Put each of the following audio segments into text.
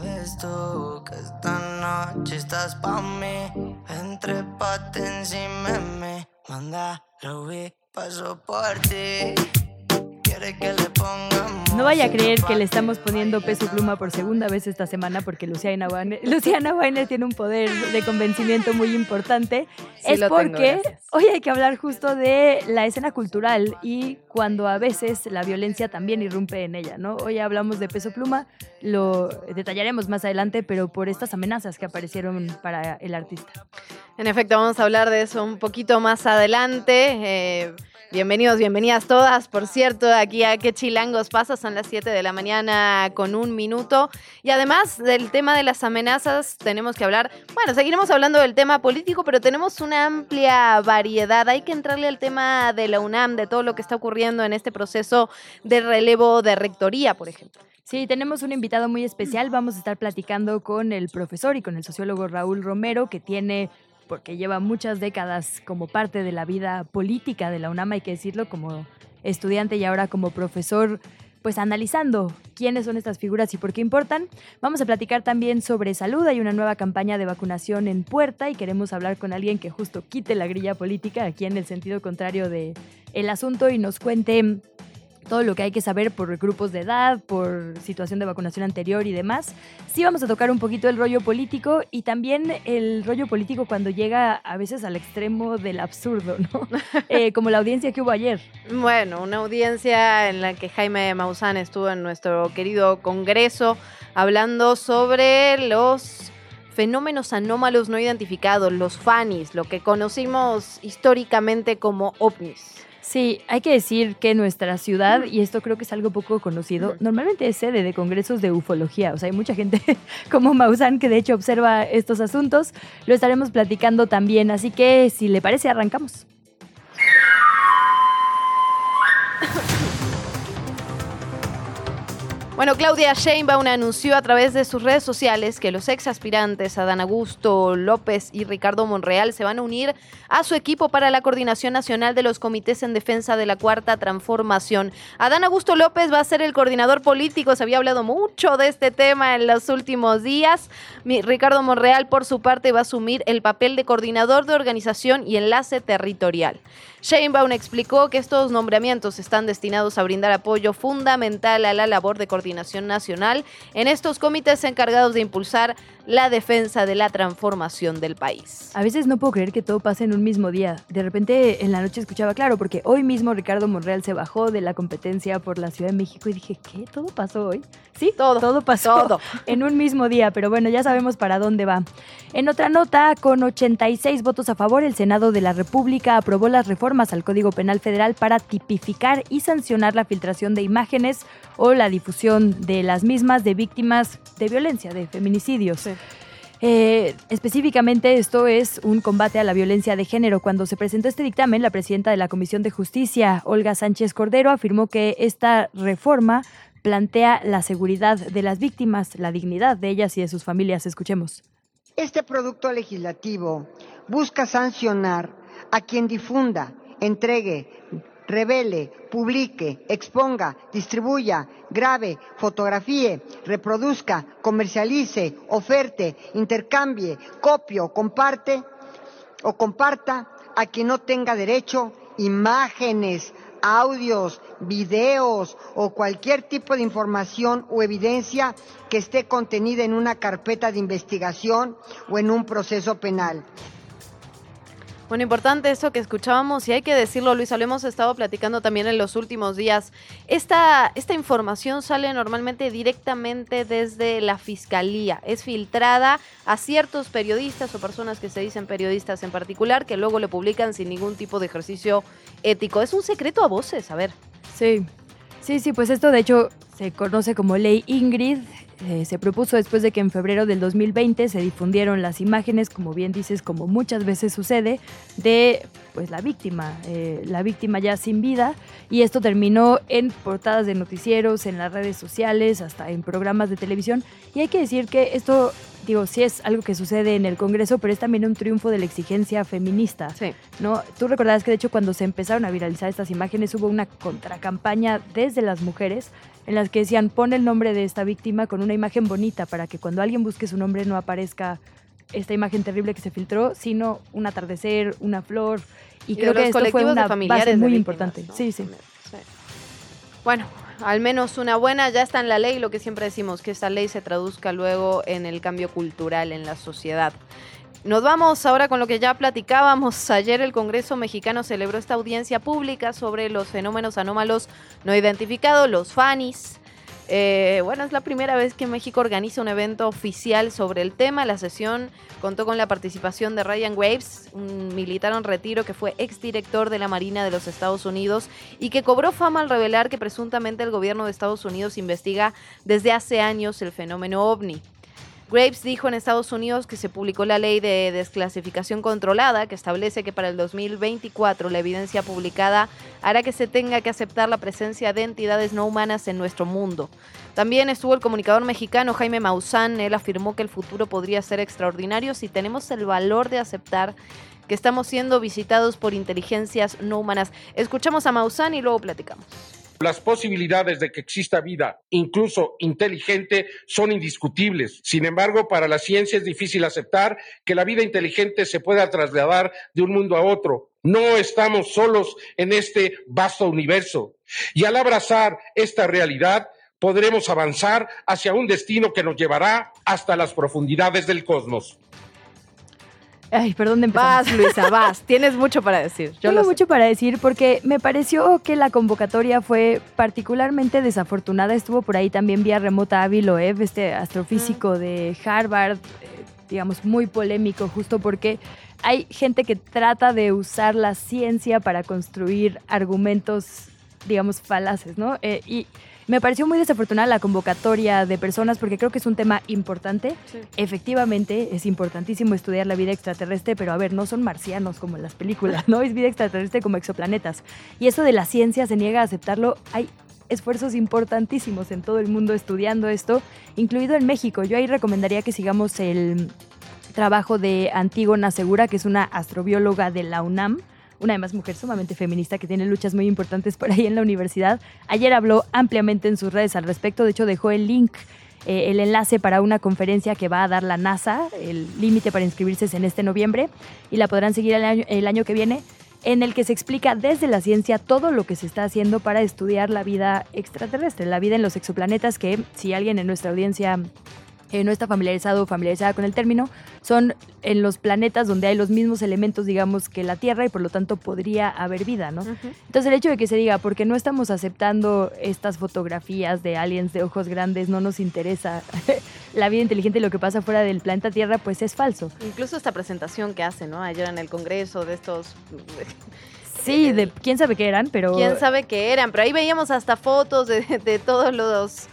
Sabes tú que esta noche estás pa' mí. Entre pate encima de mí. Manda, lo vi, paso por ti. No vaya a creer que le estamos poniendo peso pluma por segunda vez esta semana porque Luciana Weiner, Luciana Weiner tiene un poder de convencimiento muy importante. Sí es tengo, porque hoy hay que hablar justo de la escena cultural y cuando a veces la violencia también irrumpe en ella, ¿no? Hoy hablamos de peso pluma, lo detallaremos más adelante, pero por estas amenazas que aparecieron para el artista. En efecto, vamos a hablar de eso un poquito más adelante. Eh, bienvenidos, bienvenidas todas. Por cierto, aquí a qué chilangos pasa, son las 7 de la mañana con un minuto. Y además del tema de las amenazas, tenemos que hablar, bueno, seguiremos hablando del tema político, pero tenemos una amplia variedad. Hay que entrarle al tema de la UNAM, de todo lo que está ocurriendo en este proceso de relevo de rectoría, por ejemplo. Sí, tenemos un invitado muy especial. Vamos a estar platicando con el profesor y con el sociólogo Raúl Romero, que tiene, porque lleva muchas décadas como parte de la vida política de la UNAM, hay que decirlo, como estudiante y ahora como profesor, pues analizando quiénes son estas figuras y por qué importan. Vamos a platicar también sobre salud. Hay una nueva campaña de vacunación en puerta y queremos hablar con alguien que justo quite la grilla política aquí en el sentido contrario de el asunto y nos cuente todo lo que hay que saber por grupos de edad, por situación de vacunación anterior y demás. Sí vamos a tocar un poquito el rollo político y también el rollo político cuando llega a veces al extremo del absurdo, ¿no? Eh, como la audiencia que hubo ayer. Bueno, una audiencia en la que Jaime Maussan estuvo en nuestro querido Congreso hablando sobre los fenómenos anómalos no identificados, los FANIs, lo que conocimos históricamente como ovnis. Sí, hay que decir que nuestra ciudad, y esto creo que es algo poco conocido, normalmente es sede de congresos de ufología. O sea, hay mucha gente como Maussan que de hecho observa estos asuntos. Lo estaremos platicando también, así que si le parece, arrancamos. Bueno, Claudia Sheinbaum anunció a través de sus redes sociales que los ex aspirantes Adán Augusto López y Ricardo Monreal se van a unir a su equipo para la coordinación nacional de los comités en defensa de la cuarta transformación. Adán Augusto López va a ser el coordinador político, se había hablado mucho de este tema en los últimos días. Ricardo Monreal, por su parte, va a asumir el papel de coordinador de organización y enlace territorial. Sheinbaum explicó que estos nombramientos están destinados a brindar apoyo fundamental a la labor de coordinación nacional en estos comités encargados de impulsar la defensa de la transformación del país. A veces no puedo creer que todo pase en un mismo día. De repente en la noche escuchaba, claro, porque hoy mismo Ricardo Monreal se bajó de la competencia por la Ciudad de México y dije, ¿qué? ¿Todo pasó hoy? Sí, Todo, todo pasó todo. en un mismo día, pero bueno, ya sabemos para dónde va. En otra nota, con 86 votos a favor, el Senado de la República aprobó las reformas al Código Penal Federal para tipificar y sancionar la filtración de imágenes o la difusión de las mismas de víctimas de violencia, de feminicidios. Eh, específicamente esto es un combate a la violencia de género. Cuando se presentó este dictamen, la presidenta de la Comisión de Justicia, Olga Sánchez Cordero, afirmó que esta reforma plantea la seguridad de las víctimas, la dignidad de ellas y de sus familias. Escuchemos. Este producto legislativo busca sancionar a quien difunda, entregue, revele, publique, exponga, distribuya, grabe, fotografíe, reproduzca, comercialice, oferte, intercambie, copie o comparte o comparta a quien no tenga derecho imágenes, audios, videos o cualquier tipo de información o evidencia que esté contenida en una carpeta de investigación o en un proceso penal. Bueno, importante eso que escuchábamos y hay que decirlo, Luisa, lo hemos estado platicando también en los últimos días. Esta, esta información sale normalmente directamente desde la fiscalía, es filtrada a ciertos periodistas o personas que se dicen periodistas en particular, que luego le publican sin ningún tipo de ejercicio ético. Es un secreto a voces, a ver. Sí, sí, sí, pues esto de hecho se conoce como ley Ingrid. Eh, se propuso después de que en febrero del 2020 se difundieron las imágenes, como bien dices, como muchas veces sucede, de pues la víctima, eh, la víctima ya sin vida, y esto terminó en portadas de noticieros, en las redes sociales, hasta en programas de televisión. Y hay que decir que esto, digo, sí es algo que sucede en el Congreso, pero es también un triunfo de la exigencia feminista. Sí. ¿no? Tú recordarás que de hecho cuando se empezaron a viralizar estas imágenes hubo una contracampaña desde las mujeres en las que decían pon el nombre de esta víctima con una imagen bonita para que cuando alguien busque su nombre no aparezca esta imagen terrible que se filtró, sino un atardecer, una flor. Y, Y creo que esto fue una base muy víctimas, importante. sí. Sí. Bueno, al menos una buena, ya está en la ley, lo que siempre decimos, que esta ley se traduzca luego en el cambio cultural en la sociedad. Nos vamos ahora con lo que ya platicábamos. Ayer el Congreso mexicano celebró esta audiencia pública sobre los fenómenos anómalos no identificados, los FANIs. Eh, bueno, es la primera vez que México organiza un evento oficial sobre el tema. La sesión contó con la participación de Ryan Graves, un militar en retiro que fue exdirector de la Marina de los Estados Unidos y que cobró fama al revelar que presuntamente el gobierno de Estados Unidos investiga desde hace años el fenómeno ovni. Graves dijo en Estados Unidos que se publicó la ley de desclasificación controlada que establece que para el 2024 la evidencia publicada hará que se tenga que aceptar la presencia de entidades no humanas en nuestro mundo. También estuvo el comunicador mexicano Jaime Maussan, él afirmó que el futuro podría ser extraordinario si tenemos el valor de aceptar que estamos siendo visitados por inteligencias no humanas. Escuchamos a Maussan y luego platicamos. Las posibilidades de que exista vida, incluso inteligente, son indiscutibles. Sin embargo, para la ciencia es difícil aceptar que la vida inteligente se pueda trasladar de un mundo a otro. No estamos solos en este vasto universo. Y al abrazar esta realidad, podremos avanzar hacia un destino que nos llevará hasta las profundidades del cosmos. Ay, perdón de empezar. Vas, Luisa, vas. Tienes mucho para decir. Yo Tengo mucho para decir porque me pareció que la convocatoria fue particularmente desafortunada. Estuvo por ahí también vía remota Avi Loeb, este astrofísico de Harvard, eh, digamos, muy polémico, justo porque hay gente que trata de usar la ciencia para construir argumentos, digamos, falaces, ¿no? Eh, y me pareció muy desafortunada la convocatoria de personas porque creo que es un tema importante. Sí. Efectivamente, es importantísimo estudiar la vida extraterrestre, pero a ver, no son marcianos como en las películas, ¿no? Es vida extraterrestre como exoplanetas. Y eso de la ciencia se niega a aceptarlo. Hay esfuerzos importantísimos en todo el mundo estudiando esto, incluido en México. Yo ahí recomendaría que sigamos el trabajo de Antígona Segura, que es una astrobióloga de la UNAM, una además mujer sumamente feminista que tiene luchas muy importantes por ahí en la universidad. Ayer habló ampliamente en sus redes al respecto, de hecho dejó el link, eh, el enlace para una conferencia que va a dar la NASA, el límite para inscribirse es en este noviembre y la podrán seguir el año, el año que viene en el que se explica desde la ciencia todo lo que se está haciendo para estudiar la vida extraterrestre, la vida en los exoplanetas, que si alguien en nuestra audiencia eh, no está familiarizado o familiarizada con el término, son en los planetas donde hay los mismos elementos, digamos, que la Tierra y por lo tanto podría haber vida, ¿no? Entonces el hecho de que se diga, porque no estamos aceptando estas fotografías de aliens de ojos grandes, no nos interesa la vida inteligente y lo que pasa fuera del planeta Tierra, pues es falso. Incluso esta presentación que hace, ¿no? Ayer en el Congreso de estos... Sí, de quién sabe qué eran, pero... ¿Quién sabe qué eran? Pero ahí veíamos hasta fotos de, de todos los,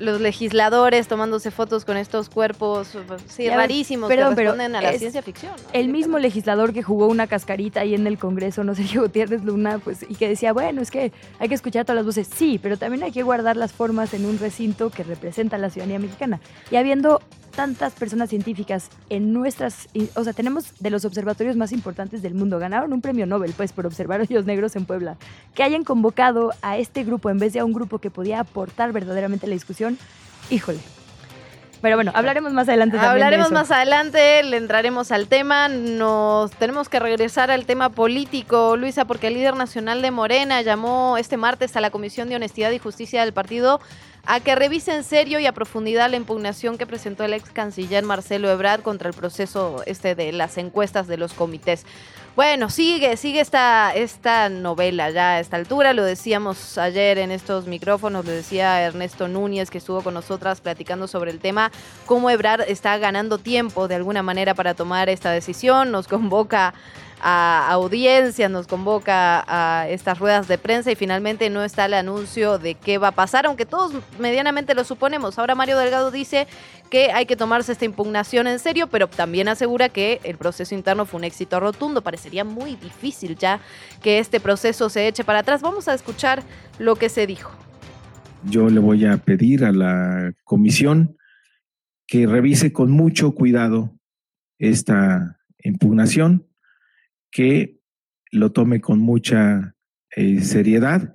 los legisladores tomándose fotos con estos cuerpos, sí, Ya ves, rarísimos, perdón, que pero responden a la ciencia ficción. ¿no? El mismo legislador que jugó una cascarita ahí en el Congreso, no sé, Gutiérrez Luna, pues, y que decía, bueno, es que hay que escuchar todas las voces. Sí, pero también hay que guardar las formas en un recinto que representa a la ciudadanía mexicana. Y habiendo tantas personas científicas en nuestras, o sea, tenemos de los observatorios más importantes del mundo, ganaron un premio Nobel, pues, por observar hoyos negros en Puebla, que hayan convocado a este grupo en vez de a un grupo que podía aportar verdaderamente a la discusión, híjole. Pero bueno, hablaremos más adelante también de Hablaremos eso. más adelante, le entraremos al tema. Nos tenemos que regresar al tema político, Luisa, porque el líder nacional de Morena llamó este martes a la Comisión de Honestidad y Justicia del partido a que revise en serio y a profundidad la impugnación que presentó el ex canciller Marcelo Ebrard contra el proceso este de las encuestas de los comités. Bueno, sigue, sigue esta, esta novela ya a esta altura. Lo decíamos ayer en estos micrófonos, lo decía Ernesto Núñez, que estuvo con nosotras platicando sobre el tema, cómo Ebrard está ganando tiempo de alguna manera para tomar esta decisión. Nos convoca a audiencias, nos convoca a estas ruedas de prensa y finalmente no está el anuncio de qué va a pasar, aunque todos medianamente lo suponemos. Ahora Mario Delgado dice que hay que tomarse esta impugnación en serio, pero también asegura que el proceso interno fue un éxito rotundo. Parecería muy difícil ya que este proceso se eche para atrás. Vamos a escuchar lo que se dijo. Yo le voy a pedir a la comisión que revise con mucho cuidado esta impugnación que lo tome con mucha eh, seriedad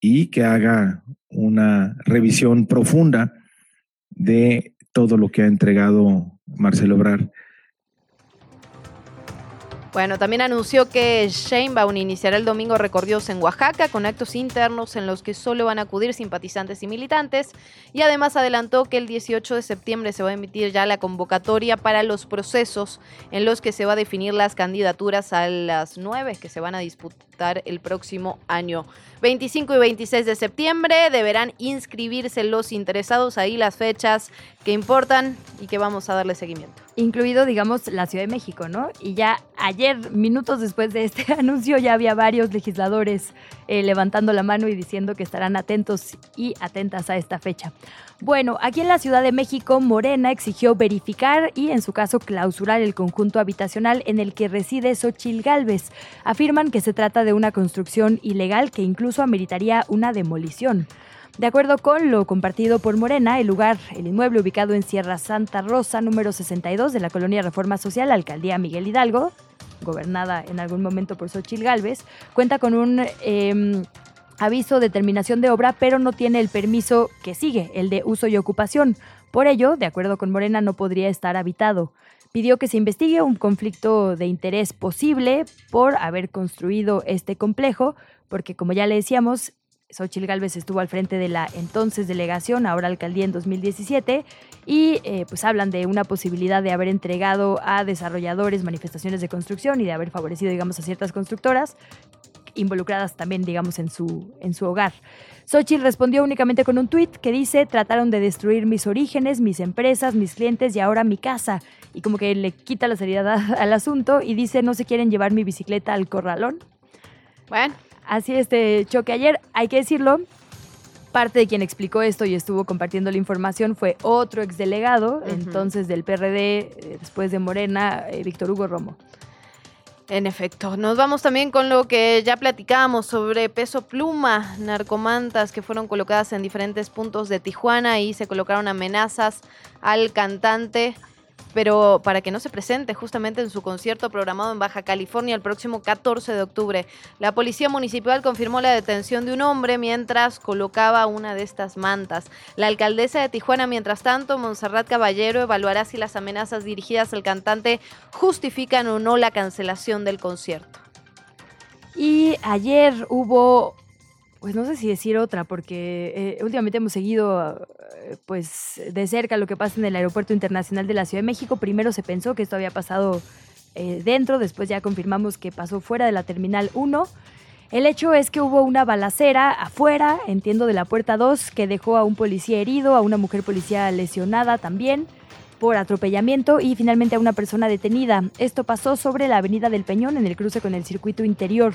y que haga una revisión profunda de todo lo que ha entregado Marcelo Obrar bueno, también anunció que Sheinbaum iniciará el domingo recorridos en Oaxaca con actos internos en los que solo van a acudir simpatizantes y militantes. Y además adelantó que el 18 de septiembre se va a emitir ya la convocatoria para los procesos en los que se va a definir las candidaturas a las nueve que se van a disputar el próximo año. 25 y 26 de septiembre deberán inscribirse los interesados. Ahí las fechas que importan y que vamos a darle seguimiento incluido, digamos, la Ciudad de México, ¿no? Y ya ayer, minutos después de este anuncio, ya había varios legisladores eh, levantando la mano y diciendo que estarán atentos y atentas a esta fecha. Bueno, aquí en la Ciudad de México, Morena exigió verificar y, en su caso, clausurar el conjunto habitacional en el que reside Xochil Gálvez. Afirman que se trata de una construcción ilegal que incluso ameritaría una demolición. De acuerdo con lo compartido por Morena, el lugar, el inmueble ubicado en Sierra Santa Rosa, número 62 de la colonia Reforma Social, alcaldía Miguel Hidalgo, gobernada en algún momento por Xochil Gálvez, cuenta con un em, aviso de terminación de obra, pero no tiene el permiso que sigue, el de uso y ocupación. Por ello, de acuerdo con Morena, no podría estar habitado. Pidió que se investigue un conflicto de interés posible por haber construido este complejo, porque como ya le decíamos, Xochil Gálvez estuvo al frente de la entonces delegación, ahora alcaldía en 2017, y eh, pues hablan de una posibilidad de haber entregado a desarrolladores manifestaciones de construcción y de haber favorecido, digamos, a ciertas constructoras involucradas también, digamos, en su, en su hogar. Xochitl respondió únicamente con un tuit que dice, trataron de destruir mis orígenes, mis empresas, mis clientes y ahora mi casa. Y como que le quita la seriedad al asunto y dice, no se quieren llevar mi bicicleta al corralón. Bueno, así este choque ayer. Hay que decirlo, parte de quien explicó esto y estuvo compartiendo la información fue otro exdelegado, entonces del PRD, eh, después de Morena, eh, Víctor Hugo Romo. En efecto, nos vamos también con lo que ya platicábamos sobre peso pluma, narcomantas que fueron colocadas en diferentes puntos de Tijuana y se colocaron amenazas al cantante pero para que no se presente justamente en su concierto programado en Baja California el próximo 14 de octubre. La policía municipal confirmó la detención de un hombre mientras colocaba una de estas mantas. La alcaldesa de Tijuana, mientras tanto, Monserrat Caballero, evaluará si las amenazas dirigidas al cantante justifican o no la cancelación del concierto. Y ayer hubo pues no sé si decir otra, porque eh, últimamente hemos seguido eh, pues de cerca lo que pasa en el Aeropuerto Internacional de la Ciudad de México. Primero se pensó que esto había pasado eh, dentro, después ya confirmamos que pasó fuera de la Terminal 1. El hecho es que hubo una balacera afuera, entiendo, de la puerta 2, que dejó a un policía herido, a una mujer policía lesionada también por atropellamiento y finalmente a una persona detenida. Esto pasó sobre la Avenida del Peñón en el cruce con el circuito interior.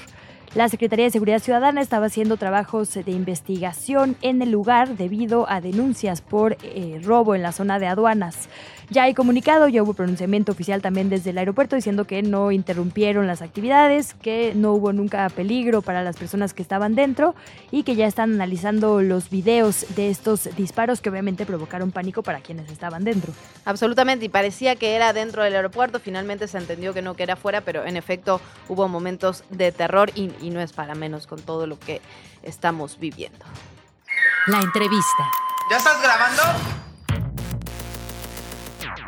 La Secretaría de Seguridad Ciudadana estaba haciendo trabajos de investigación en el lugar debido a denuncias por eh, robo en la zona de aduanas. Ya hay comunicado, ya hubo pronunciamiento oficial también desde el aeropuerto diciendo que no interrumpieron las actividades, que no hubo nunca peligro para las personas que estaban dentro y que ya están analizando los videos de estos disparos que obviamente provocaron pánico para quienes estaban dentro. Absolutamente, y parecía que era dentro del aeropuerto, finalmente se entendió que no que era fuera, pero en efecto hubo momentos de terror y, y no es para menos con todo lo que estamos viviendo. La entrevista. ¿Ya estás grabando?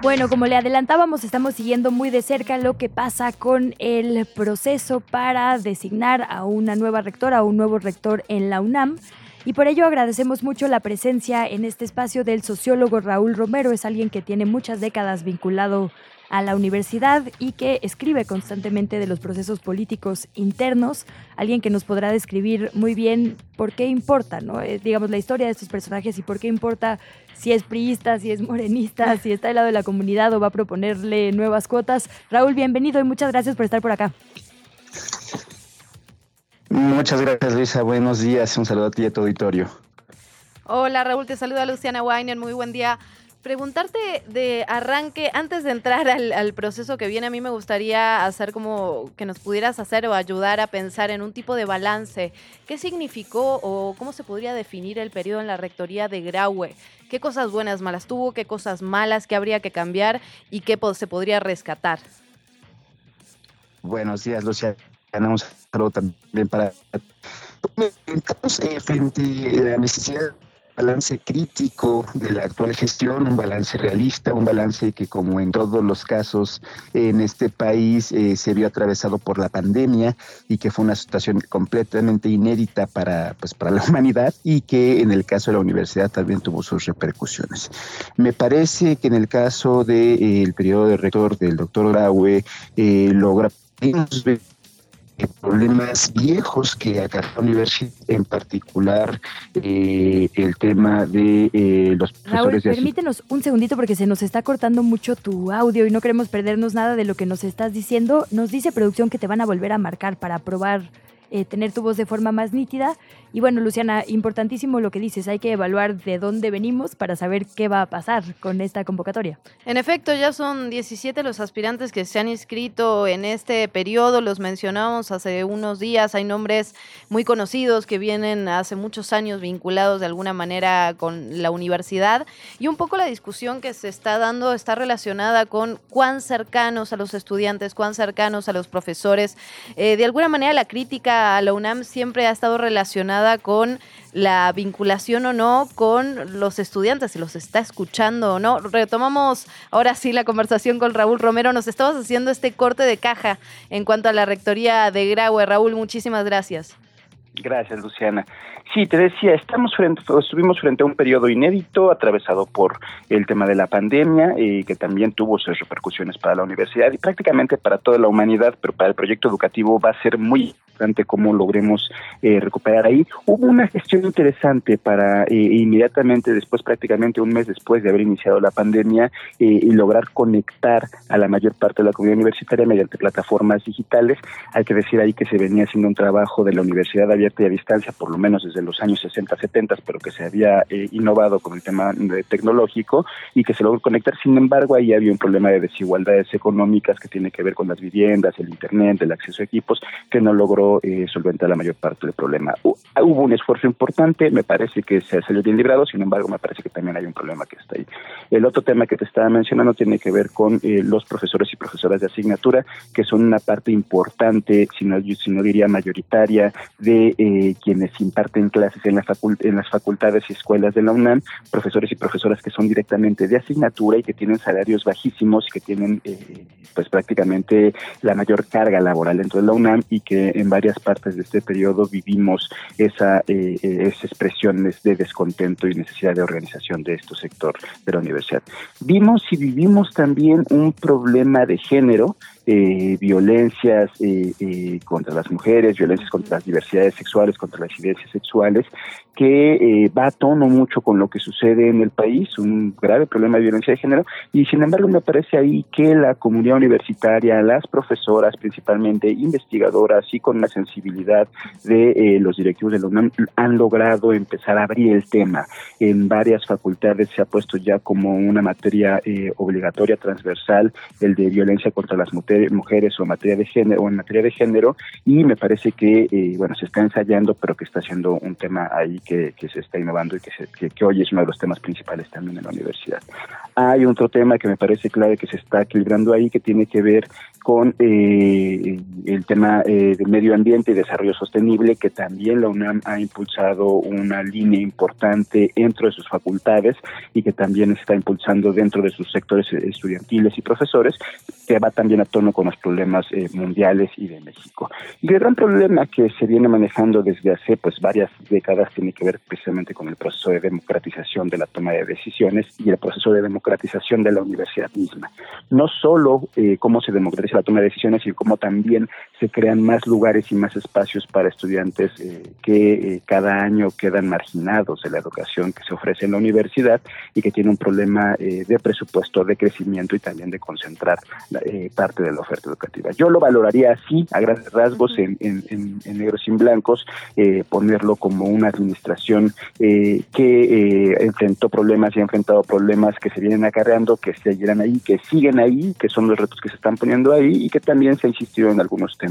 Bueno, como le adelantábamos, estamos siguiendo muy de cerca lo que pasa con el proceso para designar a una nueva rectora, a un nuevo rector en la UNAM. Y por ello agradecemos mucho la presencia en este espacio del sociólogo Raúl Romero. Es alguien que tiene muchas décadas vinculado a la universidad y que escribe constantemente de los procesos políticos internos, alguien que nos podrá describir muy bien por qué importa, ¿no? Eh, digamos, la historia de estos personajes y por qué importa si es priista, si es morenista, si está del lado de la comunidad o va a proponerle nuevas cuotas. Raúl, bienvenido y muchas gracias por estar por acá. Muchas gracias, Luisa. Buenos días. Un saludo a ti y a tu auditorio. Hola, Raúl. Te saluda Luciana Weiner. Muy buen día preguntarte de arranque, antes de entrar al, proceso que viene, a mí me gustaría hacer como que nos pudieras hacer o ayudar a pensar en un tipo de balance. ¿Qué significó o cómo se podría definir el periodo en la rectoría de Graue? ¿Qué cosas buenas, malas tuvo? ¿Qué cosas malas que habría que cambiar? ¿Y qué se podría rescatar? Buenos días, Luciana. Un saludo también para... Estamos eh, frente a la necesidad balance crítico de la actual gestión, un balance realista, un balance que como en todos los casos en este país eh, se vio atravesado por la pandemia y que fue una situación completamente inédita para, pues, para la humanidad y que en el caso de la universidad también tuvo sus repercusiones. Me parece que en el caso del de, eh, periodo de rector del doctor Graue eh, logra problemas viejos que acá la universidad, en particular eh, el tema de eh, los profesores Raúl, permítenos un segundito porque se nos está cortando mucho tu audio y no queremos perdernos nada de lo que nos estás diciendo. Nos dice producción que te van a volver a marcar para probar eh, tener tu voz de forma más nítida. Y bueno, Luciana, importantísimo lo que dices, hay que evaluar de dónde venimos para saber qué va a pasar con esta convocatoria. En efecto, ya son 17 los aspirantes que se han inscrito en este periodo, los mencionamos hace unos días, hay nombres muy conocidos que vienen hace muchos años vinculados de alguna manera con la universidad y un poco la discusión que se está dando está relacionada con cuán cercanos a los estudiantes, cuán cercanos a los profesores, eh, de alguna manera la crítica a la UNAM siempre ha estado relacionada con la vinculación o no con los estudiantes, si los está escuchando o no. Retomamos ahora sí la conversación con Raúl Romero. Nos estabas haciendo este corte de caja en cuanto a la rectoría de Graue. Raúl, muchísimas gracias. Gracias, Luciana. Sí, te decía, estamos frente, estuvimos frente a un periodo inédito atravesado por el tema de la pandemia y que también tuvo sus repercusiones para la universidad y prácticamente para toda la humanidad, pero para el proyecto educativo va a ser muy importante cómo logremos eh, recuperar ahí. Hubo una gestión interesante para eh, inmediatamente después, prácticamente un mes después de haber iniciado la pandemia, eh, y lograr conectar a la mayor parte de la comunidad universitaria mediante plataformas digitales. Hay que decir ahí que se venía haciendo un trabajo de la universidad y a distancia, por lo menos desde de los años 60, 70, pero que se había eh, innovado con el tema tecnológico y que se logró conectar. Sin embargo, ahí había un problema de desigualdades económicas que tiene que ver con las viviendas, el Internet, el acceso a equipos, que no logró eh, solventar la mayor parte del problema. Hubo un esfuerzo importante, me parece que se salió bien librado, sin embargo, me parece que también hay un problema que está ahí. El otro tema que te estaba mencionando tiene que ver con eh, los profesores y profesoras de asignatura, que son una parte importante, si no, si no diría mayoritaria, de eh, quienes imparten clases en, la en las facultades y escuelas de la UNAM, profesores y profesoras que son directamente de asignatura y que tienen salarios bajísimos y que tienen eh, pues prácticamente la mayor carga laboral dentro de la UNAM y que en varias partes de este periodo vivimos esa, eh, eh, esas expresiones de descontento y necesidad de organización de este sector de la universidad. Vimos y vivimos también un problema de género eh, violencias eh, eh, contra las mujeres, violencias contra las diversidades sexuales, contra las incidencias sexuales, que eh, va a tono mucho con lo que sucede en el país, un grave problema de violencia de género, y sin embargo me parece ahí que la comunidad universitaria, las profesoras principalmente, investigadoras y con la sensibilidad de los directivos de la UNAM han logrado empezar a abrir el tema. En varias facultades se ha puesto ya como una materia obligatoria transversal el de violencia contra las mujeres mujeres o materia de género o en materia de género y me parece que eh, bueno se está ensayando pero que está siendo un tema ahí que, se está innovando y que, que, hoy es uno de los temas principales también en la universidad. Hay otro tema que me parece clave que se está equilibrando ahí que tiene que ver con eh, el tema eh, de medio ambiente y desarrollo sostenible que también la UNAM ha impulsado una línea importante dentro de sus facultades y que también está impulsando dentro de sus sectores estudiantiles y profesores que va también a tono con los problemas eh, mundiales y de México. Y el gran problema que se viene manejando desde hace pues varias décadas tiene que ver precisamente con el proceso de democratización de la toma de decisiones y el proceso de democratización de la universidad misma. No solo eh, cómo se democratiza la toma de decisiones, sino cómo también se crean más lugares y más espacios para estudiantes eh, que cada año quedan marginados de la educación que se ofrece en la universidad y que tiene un problema de presupuesto, de crecimiento y también de concentrar parte de la oferta educativa. Yo lo valoraría así, a grandes rasgos, en, negros y blancos, eh, ponerlo como una administración eh, que eh, enfrentó problemas y ha enfrentado problemas que se vienen acarreando, que seguirán ahí, que siguen ahí, que son los retos que se están poniendo ahí y que también se ha insistido en algunos temas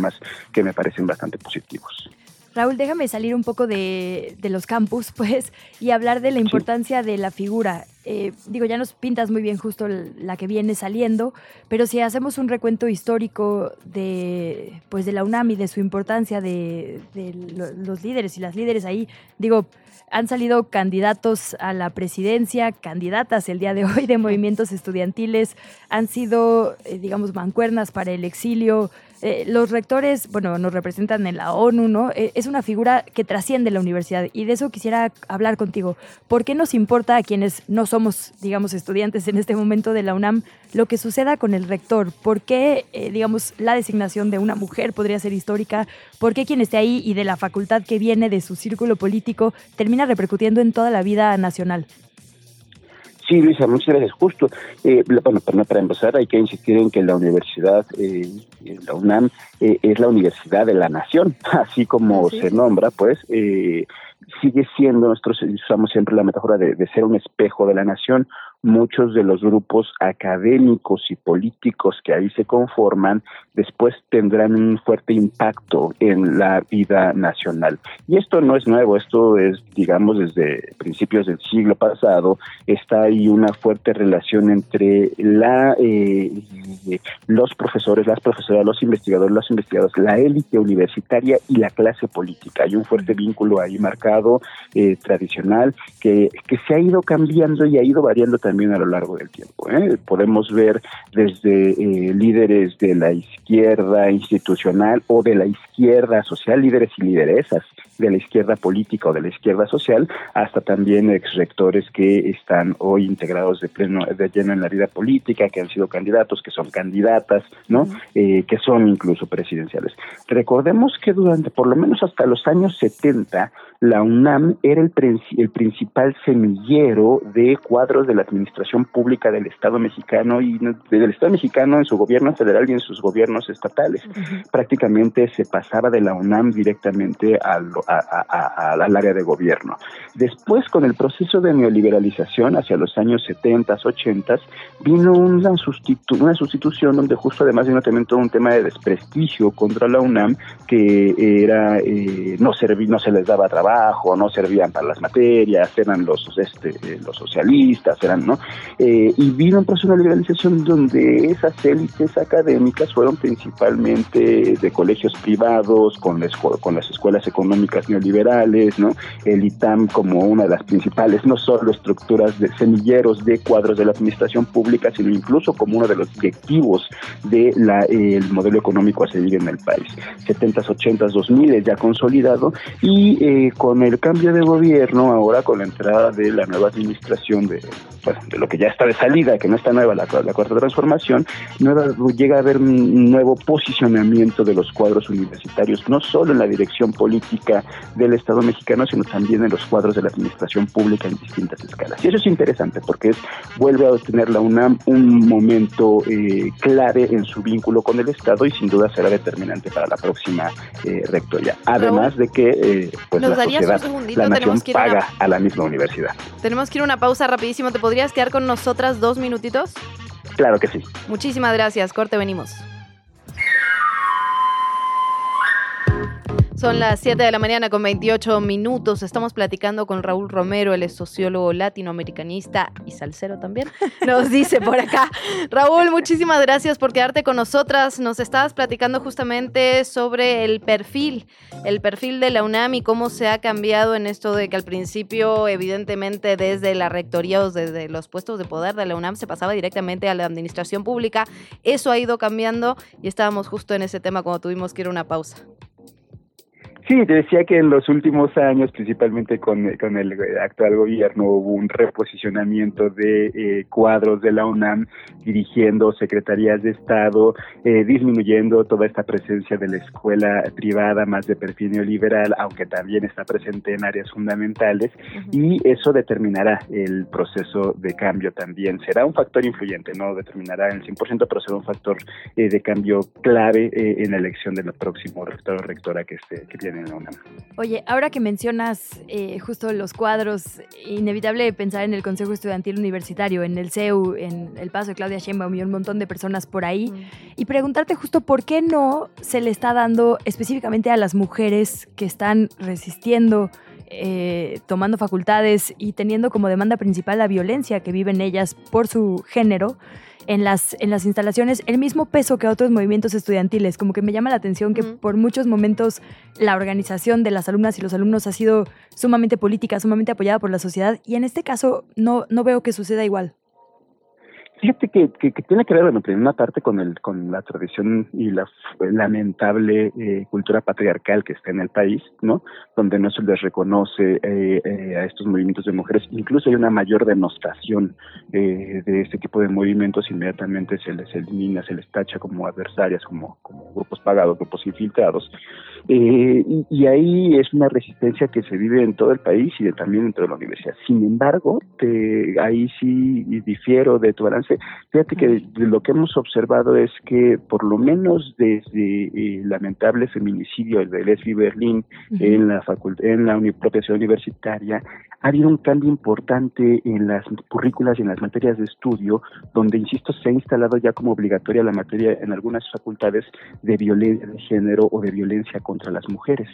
que me parecen bastante positivos. Raúl, déjame salir un poco de, los campus, pues, y hablar de la importancia de la figura. Eh, digo, ya nos pintas muy bien justo la que viene saliendo, pero si hacemos un recuento histórico de, pues, de la UNAM y de su importancia, de, de los líderes y las líderes ahí, digo, han salido candidatos a la presidencia, candidatas el día de hoy de movimientos estudiantiles, han sido, eh, digamos, mancuernas para el exilio. Eh, los rectores, bueno, nos representan en la ONU, ¿no? Eh, es una figura que trasciende la universidad y de eso quisiera hablar contigo. ¿Por qué nos importa a quienes no somos, digamos, estudiantes en este momento de la UNAM lo que suceda con el rector? ¿Por qué, digamos, la designación de una mujer podría ser histórica? ¿Por qué quien esté ahí y de la facultad que viene de su círculo político termina repercutiendo en toda la vida nacional. Sí, Luisa, muchas gracias. Justo, eh, bueno, para, empezar hay que insistir en que la universidad, eh, la UNAM, eh, es la universidad de la nación, así como se nombra, pues, eh, sigue siendo, nosotros usamos siempre la metáfora de, ser un espejo de la nación, muchos de los grupos académicos y políticos que ahí se conforman después tendrán un fuerte impacto en la vida nacional. Y esto no es nuevo, esto es, digamos, desde principios del siglo pasado, está ahí una fuerte relación entre la eh, los profesores, las profesoras, los investigadores, los investigadores, la élite universitaria y la clase política. Hay un fuerte vínculo ahí marcado, eh, tradicional, que, que se ha ido cambiando y ha ido variando también a lo largo del tiempo. ¿eh? Podemos ver desde eh, líderes de la izquierda institucional o de la izquierda social, líderes y lideresas de la izquierda política o de la izquierda social, hasta también ex rectores que están hoy integrados de pleno, de lleno en la vida política, que han sido candidatos, que son candidatas, ¿no? Eh, que son incluso presidenciales. Recordemos que durante, por lo menos hasta los años 70, la UNAM era el, el principal semillero de cuadros de la administración pública del Estado mexicano y del Estado mexicano en su gobierno federal y en sus gobiernos estatales. Prácticamente se pasaba de la UNAM directamente al, al área de gobierno. Después, con el proceso de neoliberalización hacia los años 70, 80, vino una, sustitu una sustitución donde justo además vino también todo un tema de desprestigio contra la UNAM que era eh, no, no se les daba trabajo no servían para las materias, eran los este, los socialistas, eran, ¿no? Eh, y vino un proceso de liberalización donde esas élites académicas fueron principalmente de colegios privados, con, con las escuelas económicas neoliberales, ¿no? El ITAM como una de las principales, no solo estructuras de semilleros de cuadros de la administración pública, sino incluso como uno de los directivos del de modelo económico a seguir en el país. 70s, 80s, 2000 ya consolidado y eh, con el cambio de gobierno, ahora con la entrada de la nueva administración de, de lo que ya está de salida, que no está nueva, la, cuarta transformación, llega a haber un nuevo posicionamiento de los cuadros universitarios, no solo en la dirección política del Estado mexicano, sino también en los cuadros de la administración pública en distintas escalas. Y eso es interesante porque es, vuelve a obtener la UNAM un momento eh, clave en su vínculo con el Estado y sin duda será determinante para la próxima eh, rectoría. Además de que eh, pues la sociedad, la nación paga a la misma universidad. Tenemos que ir a una pausa rapidísimo. ¿Te podrías quedar con nosotras dos minutitos? Claro que sí. Muchísimas gracias. Corte, venimos. Son las 7 de la mañana con 28 minutos. Estamos platicando con Raúl Romero, el sociólogo latinoamericanista y salsero también. Nos dice por acá. Raúl, muchísimas gracias por quedarte con nosotras. Nos estabas platicando justamente sobre el perfil, el perfil de la UNAM y cómo se ha cambiado en esto de que al principio, evidentemente, desde la rectoría o desde los puestos de poder de la UNAM se pasaba directamente a la administración pública. Eso ha ido cambiando y estábamos justo en ese tema cuando tuvimos que ir a una pausa. Sí, te decía que en los últimos años, principalmente con, el actual gobierno, hubo un reposicionamiento de eh, cuadros de la UNAM dirigiendo secretarías de Estado, eh, disminuyendo toda esta presencia de la escuela privada más de perfil neoliberal, aunque también está presente en áreas fundamentales, y eso determinará el proceso de cambio también. Será un factor influyente, no determinará el 100%, pero será un factor eh, de cambio clave en la elección del próximo rector o rectora que, esté, que tiene Oye, ahora que mencionas eh, justo los cuadros, inevitable pensar en el Consejo Estudiantil Universitario, en el CEU, en el paso de Claudia Sheinbaum y un montón de personas por ahí, y preguntarte justo por qué no se le está dando específicamente a las mujeres que están resistiendo eh, tomando facultades y teniendo como demanda principal la violencia que viven ellas por su género, en las, en las instalaciones el mismo peso que otros movimientos estudiantiles. Como que me llama la atención que por muchos momentos la organización de las alumnas y los alumnos ha sido sumamente política, sumamente apoyada por la sociedad y en este caso no, no veo que suceda igual. Fíjate que, que, tiene que ver, bueno, en una parte con el con la tradición y la lamentable eh, cultura patriarcal que está en el país, ¿no? Donde no se les reconoce eh, eh, a estos movimientos de mujeres, incluso hay una mayor denostación de este tipo de movimientos, inmediatamente se les elimina, se les tacha como adversarias, como, como grupos pagados, grupos infiltrados. Y, ahí es una resistencia que se vive en todo el país y también dentro de la universidad. Sin embargo, te, ahí sí difiero de tu balance Fíjate que lo que hemos observado es que por lo menos desde el lamentable feminicidio de Leslie Berlín en la facultad, en la propia ciudad universitaria, ha habido un cambio importante en las currículas y en las materias de estudio, donde, insisto, se ha instalado ya como obligatoria la materia en algunas facultades de violencia de género o de violencia contra las mujeres.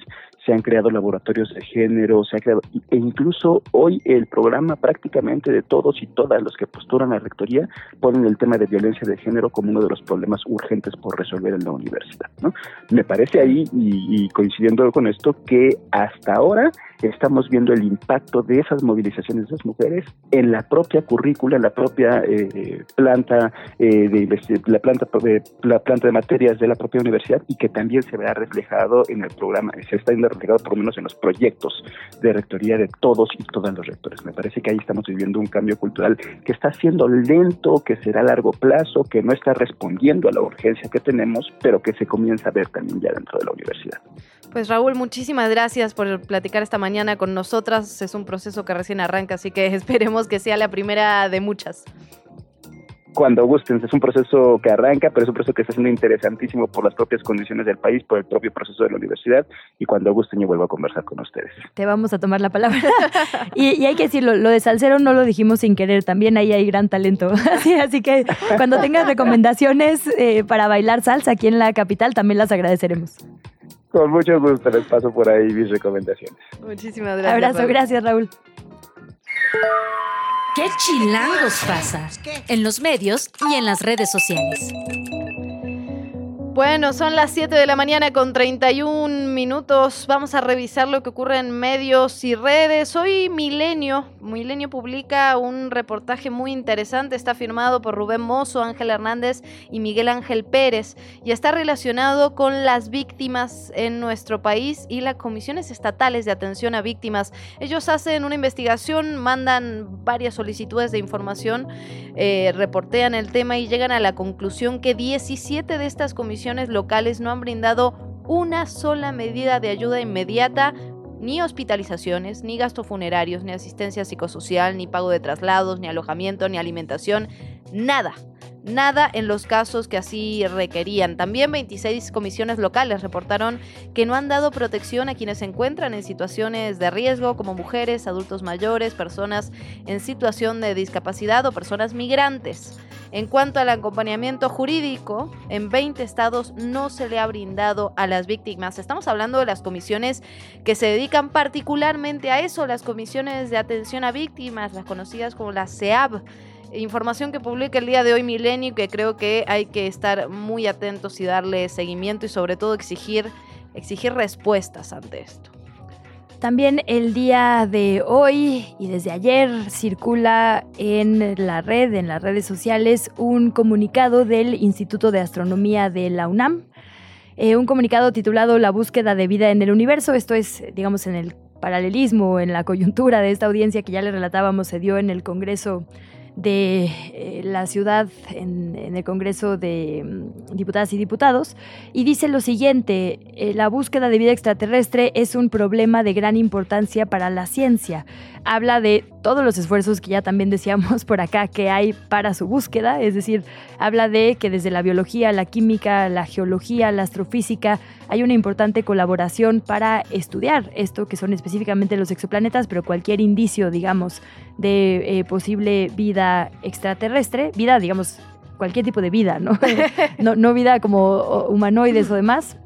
Se han creado laboratorios de género, se ha creado, e incluso hoy el programa prácticamente de todos y todas los que postulan la rectoría ponen el tema de violencia de género como uno de los problemas urgentes por resolver en la universidad. ¿no? Me parece ahí, y, y coincidiendo con esto, que hasta ahora estamos viendo el impacto de esas movilizaciones de las mujeres en la propia currícula, en la propia eh, planta eh, de la planta de la planta de materias de la propia universidad y que también se verá reflejado en el programa, se está viendo reflejado por lo menos en los proyectos de rectoría de todos y todas los rectores. Me parece que ahí estamos viviendo un cambio cultural que está siendo lento, que será a largo plazo, que no está respondiendo a la urgencia que tenemos, pero que se comienza a ver también ya dentro de la universidad. Pues Raúl, muchísimas gracias por platicar esta mañana con nosotras. Es un proceso que recién arranca, así que esperemos que sea la primera de muchas. Cuando gusten, es un proceso que arranca, pero es un proceso que está siendo interesantísimo por las propias condiciones del país, por el propio proceso de la universidad, y cuando gusten yo vuelvo a conversar con ustedes. Te vamos a tomar la palabra. y, hay que decirlo, lo de Salcero no lo dijimos sin querer, también ahí hay gran talento. así, así que cuando tengas recomendaciones eh, para bailar salsa aquí en la capital, también las agradeceremos. Con mucho gusto les paso por ahí mis recomendaciones. Muchísimas gracias. Abrazo, gracias Raúl. ¿Qué chilangos pasa? En los medios y en las redes sociales. Bueno, son las 7 de la mañana con 31 minutos. Vamos a revisar lo que ocurre en medios y redes. Hoy Milenio, Milenio publica un reportaje muy interesante. Está firmado por Rubén Mozo, Ángel Hernández y Miguel Ángel Pérez y está relacionado con las víctimas en nuestro país y las comisiones estatales de atención a víctimas. Ellos hacen una investigación, mandan varias solicitudes de información, eh, reportean el tema y llegan a la conclusión que 17 de estas comisiones locales no han brindado una sola medida de ayuda inmediata, ni hospitalizaciones, ni gastos funerarios, ni asistencia psicosocial, ni pago de traslados, ni alojamiento, ni alimentación, nada. Nada en los casos que así requerían. También 26 comisiones locales reportaron que no han dado protección a quienes se encuentran en situaciones de riesgo, como mujeres, adultos mayores, personas en situación de discapacidad o personas migrantes. En cuanto al acompañamiento jurídico, en 20 estados no se le ha brindado a las víctimas. Estamos hablando de las comisiones que se dedican particularmente a eso, las comisiones de atención a víctimas, las conocidas como las CEAB. Información que publica el día de hoy Milenio que creo que hay que estar muy atentos y darle seguimiento y sobre todo exigir, exigir respuestas ante esto. También el día de hoy y desde ayer circula en la red, en las redes sociales, un comunicado del Instituto de Astronomía de la UNAM. Eh, un comunicado titulado La búsqueda de vida en el universo. Esto es, digamos, en el paralelismo, en la coyuntura de esta audiencia que ya le relatábamos, se dio en el Congreso de eh, la ciudad en, el Congreso de mm, Diputadas y Diputados y dice lo siguiente, eh, la búsqueda de vida extraterrestre es un problema de gran importancia para la ciencia. Habla de todos los esfuerzos que ya también decíamos por acá que hay para su búsqueda, es decir, habla de que desde la biología, la química, la geología, la astrofísica, hay una importante colaboración para estudiar esto que son específicamente los exoplanetas, pero cualquier indicio, digamos, de eh, posible vida extraterrestre, vida, digamos, cualquier tipo de vida, ¿no? no, no vida como humanoides o demás,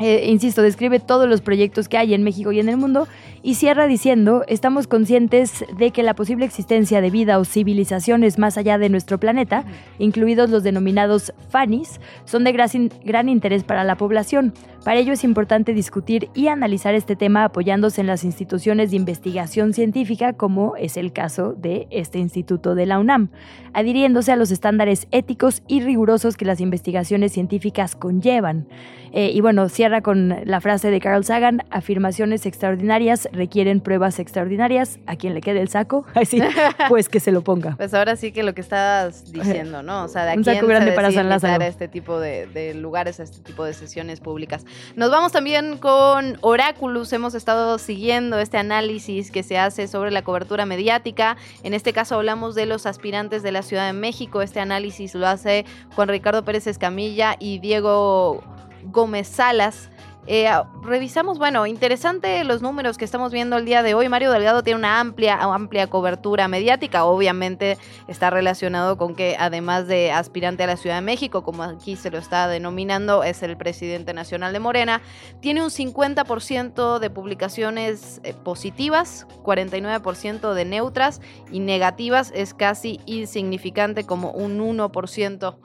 eh, insisto, describe todos los proyectos que hay en México y en el mundo y cierra diciendo, estamos conscientes de que la posible existencia de vida o civilizaciones más allá de nuestro planeta, incluidos los denominados FANIS, son de gran interés para la población. Para ello es importante discutir y analizar este tema apoyándose en las instituciones de investigación científica, como es el caso de este instituto de la UNAM, adhiriéndose a los estándares éticos y rigurosos que las investigaciones científicas conllevan. Eh, y bueno, cierra con la frase de Carl Sagan, afirmaciones extraordinarias requieren pruebas extraordinarias, a quien le quede el saco, así, pues que se lo ponga. Pues ahora sí que lo que estás diciendo, ¿no? O sea, de Un saco grande para San Lázaro. a este tipo de, de lugares, a este tipo de sesiones públicas. Nos vamos también con Oráculos, hemos estado siguiendo este análisis que se hace sobre la cobertura mediática, en este caso hablamos de los aspirantes de la Ciudad de México, este análisis lo hace Juan Ricardo Pérez Escamilla y Diego Gómez Salas. Eh, revisamos, bueno, interesante los números que estamos viendo el día de hoy. Mario Delgado tiene una amplia, amplia cobertura mediática. Obviamente está relacionado con que además de aspirante a la Ciudad de México, como aquí se lo está denominando, es el presidente nacional de Morena, tiene un 50% de publicaciones eh, positivas, 49% de neutras y negativas es casi insignificante como un 1%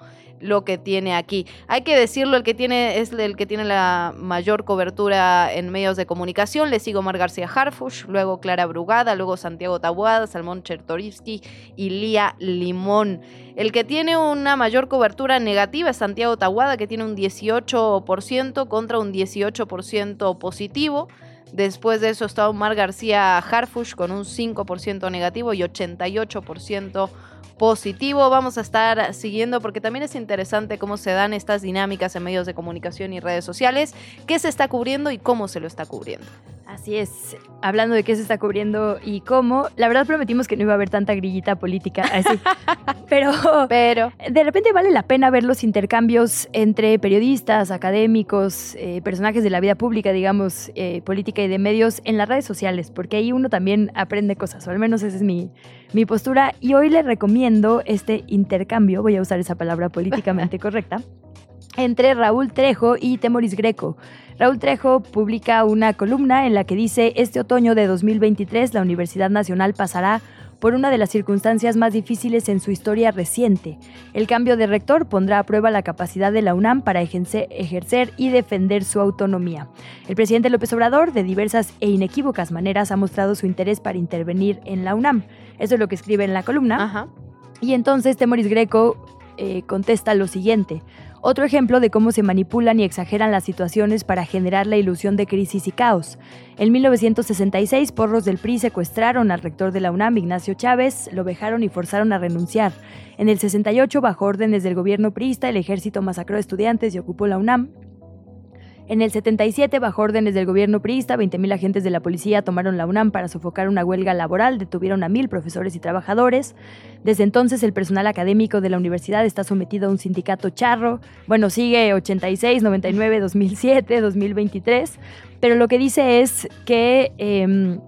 lo que tiene aquí. Hay que decirlo, el que tiene es el que tiene la mayor cobertura en medios de comunicación. Le sigo Mar García Harfush, luego Clara Brugada, luego Santiago Tabuada, Salmón Chertorivsky y Lía Limón. El que tiene una mayor cobertura negativa es Santiago Tabuada, que tiene un 18% contra un 18% positivo. Después de eso está Omar García Harfush con un 5% negativo y 88% positivo. Vamos a estar siguiendo porque también es interesante cómo se dan estas dinámicas en medios de comunicación y redes sociales, qué se está cubriendo y cómo se lo está cubriendo. Así es, hablando de qué se está cubriendo y cómo, la verdad prometimos que no iba a haber tanta grillita política, así. pero, pero de repente vale la pena ver los intercambios entre periodistas, académicos, eh, personajes de la vida pública, digamos, eh, política y de medios en las redes sociales, porque ahí uno también aprende cosas, o al menos esa es mi, mi postura. Y hoy le recomiendo este intercambio, voy a usar esa palabra políticamente correcta, entre Raúl Trejo y Temoris Greco. Raúl Trejo publica una columna en la que dice, este otoño de 2023 la Universidad Nacional pasará por una de las circunstancias más difíciles en su historia reciente. El cambio de rector pondrá a prueba la capacidad de la UNAM para ejercer y defender su autonomía. El presidente López Obrador, de diversas e inequívocas maneras, ha mostrado su interés para intervenir en la UNAM. Eso es lo que escribe en la columna. Y entonces Temoris Greco eh, contesta lo siguiente. Otro ejemplo de cómo se manipulan y exageran las situaciones para generar la ilusión de crisis y caos. En 1966, porros del PRI secuestraron al rector de la UNAM, Ignacio Chávez, lo vejaron y forzaron a renunciar. En el 68, bajo órdenes del gobierno priista, el ejército masacró estudiantes y ocupó la UNAM. En el 77, bajo órdenes del gobierno priista, 20.000 agentes de la policía tomaron la UNAM para sofocar una huelga laboral, detuvieron a mil profesores y trabajadores. Desde entonces, el personal académico de la universidad está sometido a un sindicato charro. Bueno, sigue 86, 99, 2007, 2023. Pero lo que dice es que... Em,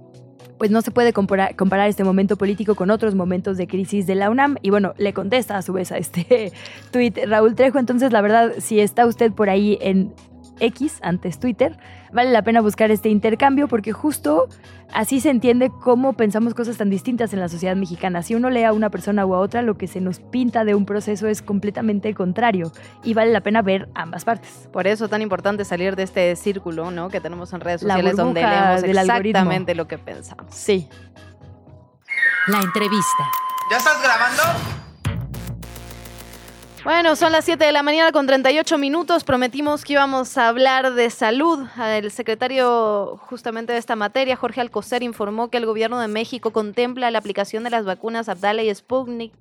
pues no se puede comparar, comparar, este momento político con otros momentos de crisis de la UNAM. Y bueno, le contesta a su vez a este tuit Raúl Trejo. Entonces, la verdad, si está usted por ahí en X, antes Twitter, vale la pena buscar este intercambio porque justo así se entiende cómo pensamos cosas tan distintas en la sociedad mexicana. Si uno lee a una persona o a otra, lo que se nos pinta de un proceso es completamente contrario y vale la pena ver ambas partes. Por eso es tan importante salir de este círculo ¿no? que tenemos en redes sociales donde leemos exactamente lo que pensamos. Sí. La entrevista. ¿Ya estás grabando? Bueno, son las 7 de la mañana con 38 minutos. Prometimos que íbamos a hablar de salud. El secretario justamente de esta materia, Jorge Alcocer, informó que el gobierno de México contempla la aplicación de las vacunas Abdala y Sputnik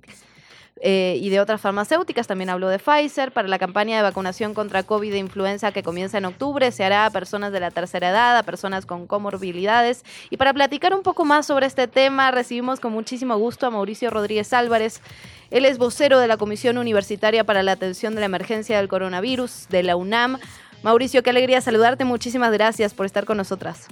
eh, y de otras farmacéuticas. También habló de Pfizer para la campaña de vacunación contra COVID e influenza que comienza en octubre. Se hará a personas de la tercera edad, a personas con comorbilidades. Y para platicar un poco más sobre este tema, recibimos con muchísimo gusto a Mauricio Rodríguez Álvarez. Él es vocero de la Comisión Universitaria para la Atención de la Emergencia del Coronavirus de la UNAM. Mauricio, qué alegría saludarte. Muchísimas gracias por estar con nosotras.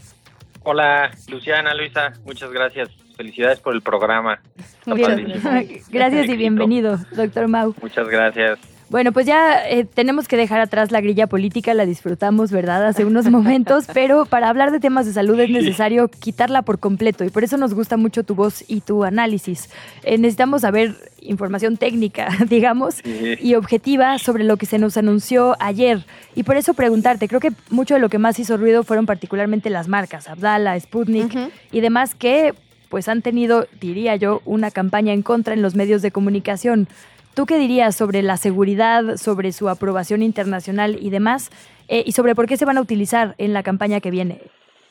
Hola, Luciana, Luisa, muchas gracias. Felicidades por el programa. Gracias y bienvenido, doctor Mau. Muchas gracias. Bueno, pues ya eh, tenemos que dejar atrás la grilla política, la disfrutamos, ¿verdad? Hace unos momentos, pero para hablar de temas de salud es necesario quitarla por completo y por eso nos gusta mucho tu voz y tu análisis. Eh, necesitamos saber información técnica, digamos, y objetiva sobre lo que se nos anunció ayer. Y por eso preguntarte, creo que mucho de lo que más hizo ruido fueron particularmente las marcas, Abdala, Sputnik y demás que pues han tenido, diría yo, una campaña en contra en los medios de comunicación. ¿Tú qué dirías sobre la seguridad, sobre su aprobación internacional y demás? Eh, y sobre por qué se van a utilizar en la campaña que viene,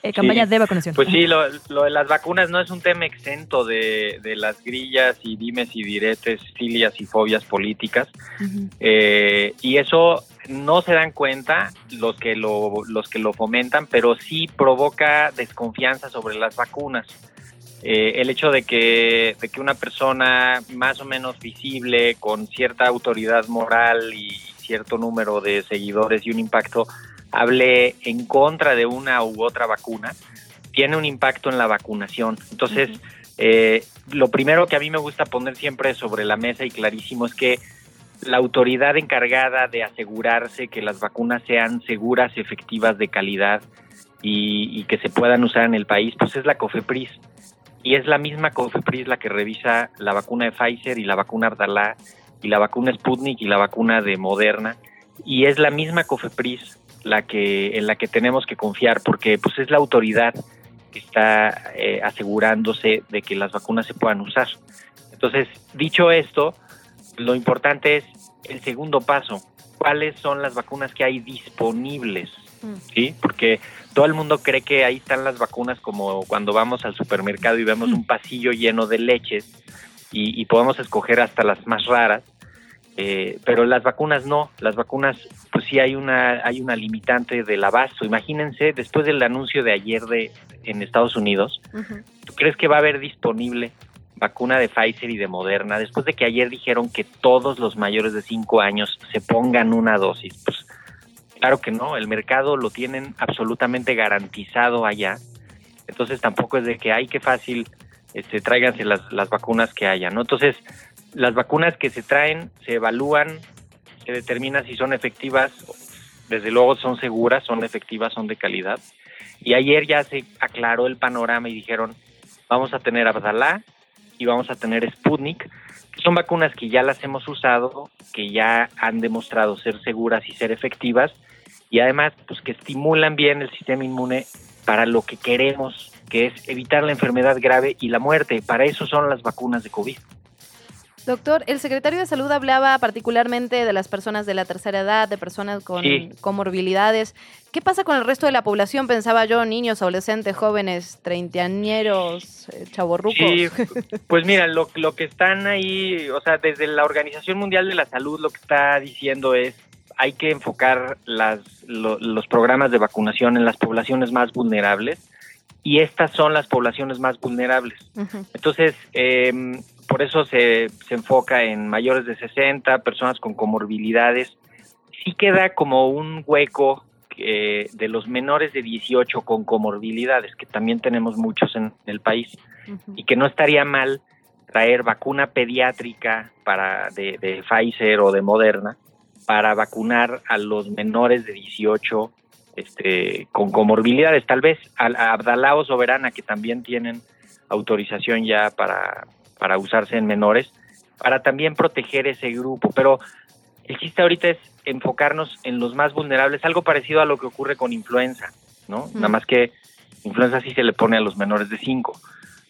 eh, campaña de vacunación. Pues sí, lo, de las vacunas no es un tema exento de, las grillas y dimes y diretes, filias y fobias políticas. Eh, y eso no se dan cuenta los que lo, los que lo fomentan, pero sí provoca desconfianza sobre las vacunas. Eh, el hecho de que, de que una persona más o menos visible, con cierta autoridad moral y cierto número de seguidores y un impacto, hable en contra de una u otra vacuna, tiene un impacto en la vacunación. Entonces, eh, lo primero que a mí me gusta poner siempre sobre la mesa y clarísimo es que la autoridad encargada de asegurarse que las vacunas sean seguras, efectivas, de calidad y, y que se puedan usar en el país, pues es la COFEPRIS y es la misma COFEPRIS la que revisa la vacuna de Pfizer y la vacuna Ardalá y la vacuna Sputnik y la vacuna de Moderna y es la misma COFEPRIS la que en la que tenemos que confiar porque pues es la autoridad que está eh, asegurándose de que las vacunas se puedan usar. Entonces, dicho esto, lo importante es el segundo paso, cuáles son las vacunas que hay disponibles, mm. ¿sí? Porque todo el mundo cree que ahí están las vacunas como cuando vamos al supermercado y vemos un pasillo lleno de leches y, podemos escoger hasta las más raras. Eh, pero las vacunas no, las vacunas pues sí hay una hay una limitante del abasto. Imagínense después del anuncio de ayer de en Estados Unidos, ¿tú crees que va a haber disponible vacuna de Pfizer y de Moderna después de que ayer dijeron que todos los mayores de 5 años se pongan una dosis? Pues Claro que no, el mercado lo tienen absolutamente garantizado allá. Entonces tampoco es de que, ay, qué fácil, este, tráiganse las, las vacunas que haya, ¿no? Entonces, las vacunas que se traen se evalúan, se determina si son efectivas, desde luego son seguras, son efectivas, son de calidad. Y ayer ya se aclaró el panorama y dijeron, vamos a tener Abdalá y vamos a tener Sputnik, que son vacunas que ya las hemos usado, que ya han demostrado ser seguras y ser efectivas y además pues que estimulan bien el sistema inmune para lo que queremos, que es evitar la enfermedad grave y la muerte. Para eso son las vacunas de COVID. Doctor, el secretario de Salud hablaba particularmente de las personas de la tercera edad, de personas con comorbilidades. ¿Qué pasa con el resto de la población? Pensaba yo, niños, adolescentes, jóvenes, treintañeros, eh, chavorrucos. Sí, pues mira, lo, lo que están ahí, o sea, desde la Organización Mundial de la Salud lo que está diciendo es hay que enfocar las, los programas de vacunación en las poblaciones más vulnerables y estas son las poblaciones más vulnerables. Entonces, em, por eso se, se enfoca en mayores de 60, personas con comorbilidades. Sí queda como un hueco eh, de los menores de 18 con comorbilidades, que también tenemos muchos en el país, y que no estaría mal traer vacuna pediátrica para de, de Pfizer o de Moderna para vacunar a los menores de 18 este, con comorbilidades, tal vez a, Abdalá o Soberana, que también tienen autorización ya para, para usarse en menores, para también proteger ese grupo. Pero el chiste ahorita es enfocarnos en los más vulnerables, algo parecido a lo que ocurre con influenza, ¿no? Nada más que influenza sí se le pone a los menores de 5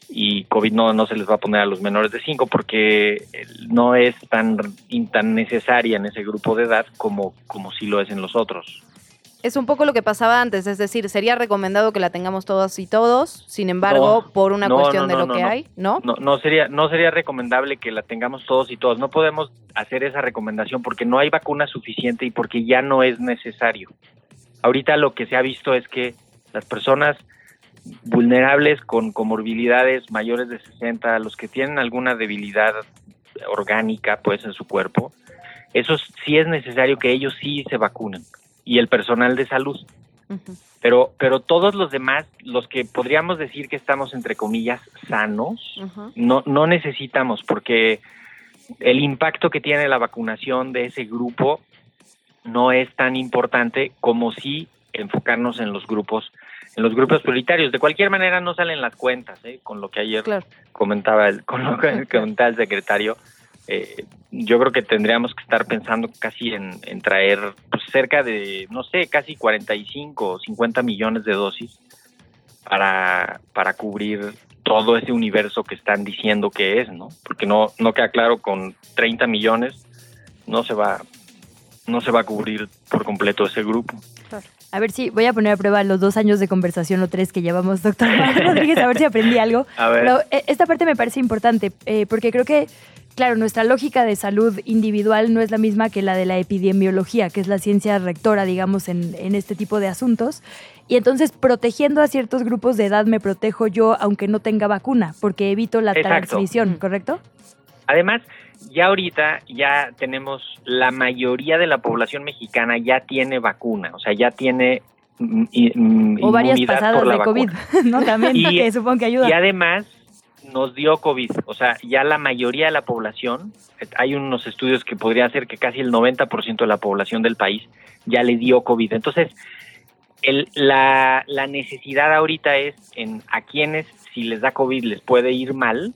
y COVID no, no se les va a poner a los menores de 5 porque no es tan, tan necesaria en ese grupo de edad como, como sí lo es en los otros. Es un poco lo que pasaba antes, es decir, sería recomendado que la tengamos todas y todos, sin embargo, por una cuestión de lo que hay, ¿no? ¿no? No sería no sería recomendable que la tengamos todos y todos. No podemos hacer esa recomendación porque no hay vacuna suficiente y porque ya no es necesario. Ahorita lo que se ha visto es que las personas vulnerables con comorbilidades mayores de 60, los que tienen alguna debilidad orgánica pues en su cuerpo, eso sí es necesario que ellos sí se vacunen y el personal de salud. Pero pero todos los demás, los que podríamos decir que estamos entre comillas sanos, no no necesitamos porque el impacto que tiene la vacunación de ese grupo no es tan importante como si enfocarnos en los grupos en los grupos prioritarios. De cualquier manera no salen las cuentas, ¿eh? con lo que ayer comentaba el, con lo que comentaba el secretario. Eh, yo creo que tendríamos que estar pensando casi en, traer pues, cerca de, no sé, casi 45 o 50 millones de dosis para, para cubrir todo ese universo que están diciendo que es, ¿no? Porque no, no queda claro con 30 millones no se va no se va a cubrir por completo ese grupo. A ver si voy a poner a prueba los dos años de conversación o tres que llevamos, doctor Rodríguez, a ver si aprendí algo. Pero eh, esta parte me parece importante eh, porque creo que, claro, nuestra lógica de salud individual no es la misma que la de la epidemiología, que es la ciencia rectora, digamos, en, este tipo de asuntos. Y entonces, protegiendo a ciertos grupos de edad, me protejo yo aunque no tenga vacuna, porque evito la transmisión, ¿correcto? Además, ya ahorita ya tenemos la mayoría de la población mexicana ya tiene vacuna, o sea, ya tiene mm, mm, o varias pasadas de COVID, ¿no? También y, supongo que ayuda. Y además nos dio COVID, o sea, ya la mayoría de la población, hay unos estudios que podría ser que casi el 90% de la población del país ya le dio COVID. Entonces, el, la, la necesidad ahorita es en a quienes si les da COVID les puede ir mal,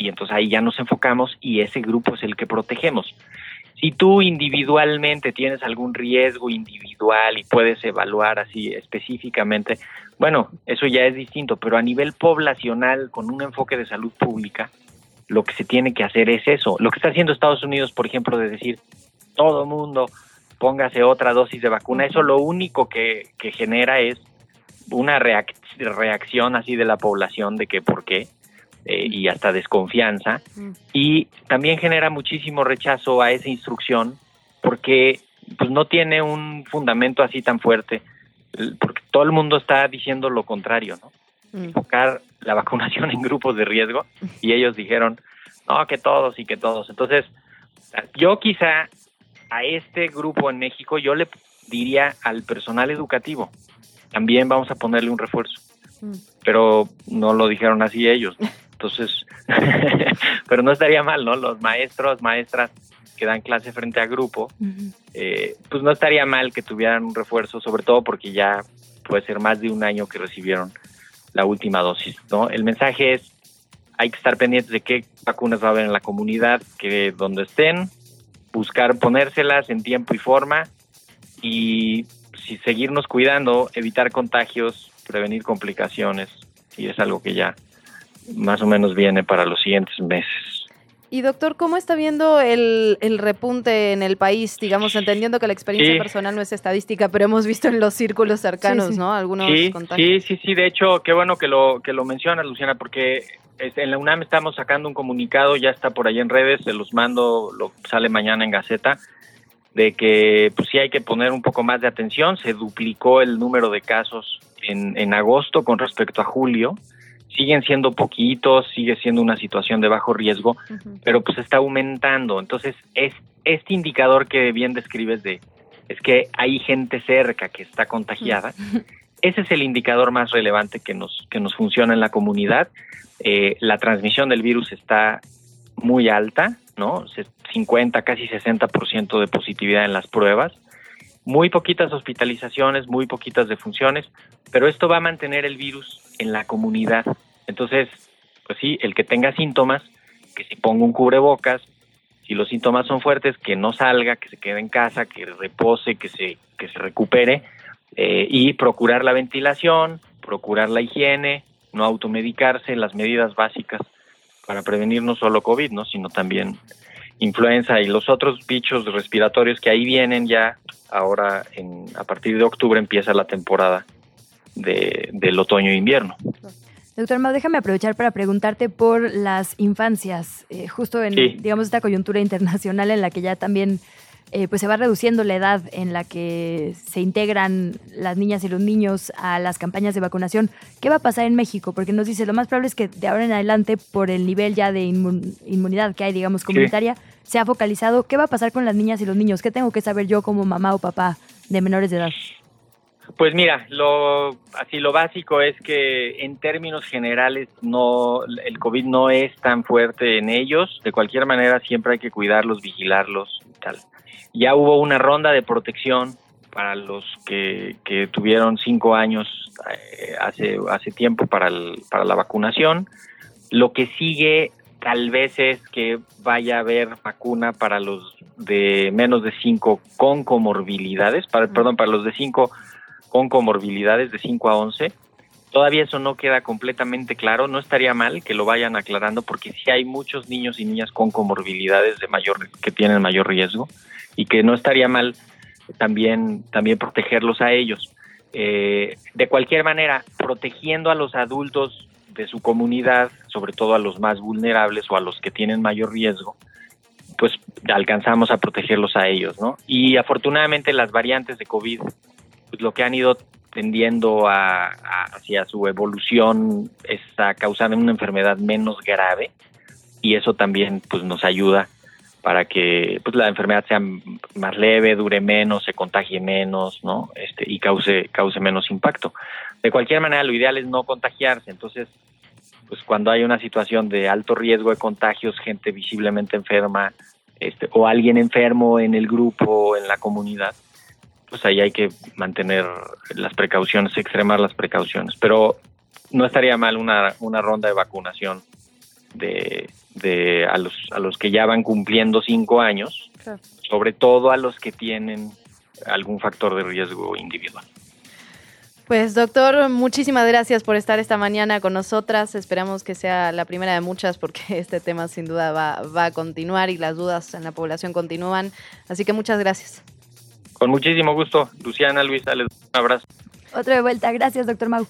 y entonces ahí ya nos enfocamos y ese grupo es el que protegemos. Si tú individualmente tienes algún riesgo individual y puedes evaluar así específicamente, bueno, eso ya es distinto, pero a nivel poblacional, con un enfoque de salud pública, lo que se tiene que hacer es eso. Lo que está haciendo Estados Unidos, por ejemplo, de decir, todo mundo póngase otra dosis de vacuna, eso lo único que, que genera es una reacción así de la población de que por qué eh, y hasta desconfianza. Y también genera muchísimo rechazo a esa instrucción porque pues no tiene un fundamento así tan fuerte, porque todo el mundo está diciendo lo contrario, ¿no? Mm. Enfocar la vacunación en grupos de riesgo y ellos dijeron, no, que todos y que todos. Entonces, yo quizá a este grupo en México, yo le diría al personal educativo, también vamos a ponerle un refuerzo. Mm. Pero no lo dijeron así ellos. Entonces, pero no estaría mal, ¿no? Los maestros, maestras que dan clase frente a grupo, eh, pues no estaría mal que tuvieran un refuerzo, sobre todo porque ya puede ser más de un año que recibieron la última dosis, ¿no? El mensaje es, hay que estar pendientes de qué vacunas va a haber en la comunidad, que donde estén, buscar ponérselas en tiempo y forma y si seguirnos cuidando, evitar contagios, prevenir complicaciones, y es algo que ya más o menos viene para los siguientes meses. Y doctor, ¿cómo está viendo el, repunte en el país? Digamos, entendiendo que la experiencia personal no es estadística, pero hemos visto en los círculos cercanos, ¿no? Algunos sí, contagios. Sí, sí, sí. De hecho, qué bueno que lo que lo mencionas, Luciana, porque en la UNAM estamos sacando un comunicado, ya está por ahí en redes, se los mando, lo sale mañana en Gaceta, de que pues sí hay que poner un poco más de atención. Se duplicó el número de casos en, en agosto con respecto a julio siguen siendo poquitos, sigue siendo una situación de bajo riesgo, pero pues está aumentando. Entonces, es este indicador que bien describes de es que hay gente cerca que está contagiada. Ese es el indicador más relevante que nos, que nos funciona en la comunidad. Eh, la transmisión del virus está muy alta, ¿no? 50, casi 60% de positividad en las pruebas. Muy poquitas hospitalizaciones, muy poquitas defunciones, pero esto va a mantener el virus en la comunidad. Entonces, pues sí, el que tenga síntomas, que se ponga un cubrebocas, si los síntomas son fuertes, que no salga, que se quede en casa, que repose, que se, que se recupere eh, y procurar la ventilación, procurar la higiene, no automedicarse, las medidas básicas para prevenir no solo COVID, ¿no? sino también influenza y los otros bichos respiratorios que ahí vienen ya ahora en, a partir de octubre empieza la temporada de, del otoño e invierno. Doctor Mau, déjame aprovechar para preguntarte por las infancias, eh, justo en, digamos, esta coyuntura internacional en la que ya también eh, pues se va reduciendo la edad en la que se integran las niñas y los niños a las campañas de vacunación. ¿Qué va a pasar en México? Porque nos dice, lo más probable es que de ahora en adelante, por el nivel ya de inmunidad que hay, digamos, comunitaria, se ha focalizado. ¿Qué va a pasar con las niñas y los niños? ¿Qué tengo que saber yo como mamá o papá de menores de edad? Pues mira, lo así lo básico es que en términos generales no el COVID no es tan fuerte en ellos. De cualquier manera siempre hay que cuidarlos, vigilarlos y tal. Ya hubo una ronda de protección para los que, que tuvieron cinco años eh, hace hace tiempo para para la vacunación. Lo que sigue tal vez es que vaya a haber vacuna para los de menos de cinco con comorbilidades, para, perdón, para los de cinco con comorbilidades de 5 a 11. Todavía eso no queda completamente claro, no estaría mal que lo vayan aclarando porque sí hay muchos niños y niñas con comorbilidades de mayor que tienen mayor riesgo y que no estaría mal también también protegerlos a ellos. Eh, de cualquier manera, protegiendo a los adultos de su comunidad, sobre todo a los más vulnerables o a los que tienen mayor riesgo, pues alcanzamos a protegerlos a ellos, ¿no? Y afortunadamente las variantes de COVID pues, lo que han ido tendiendo a, hacia su evolución está causando una enfermedad menos grave y eso también pues nos ayuda para que pues la enfermedad sea más leve, dure menos, se contagie menos, ¿no? Este y cause cause menos impacto. De cualquier manera, lo ideal es no contagiarse, entonces pues cuando hay una situación de alto riesgo de contagios, gente visiblemente enferma, este o alguien enfermo en el grupo, en la comunidad, pues ahí hay que mantener las precauciones, extremar las precauciones. Pero no estaría mal una, una ronda de vacunación de, de a, los, a los que ya van cumpliendo cinco años, sobre todo a los que tienen algún factor de riesgo individual. Pues doctor, muchísimas gracias por estar esta mañana con nosotras. Esperamos que sea la primera de muchas porque este tema sin duda va, va a continuar y las dudas en la población continúan. Así que muchas gracias. Con muchísimo gusto, Luciana, Luisa, les doy un abrazo. Otro de vuelta, gracias, doctor Mau.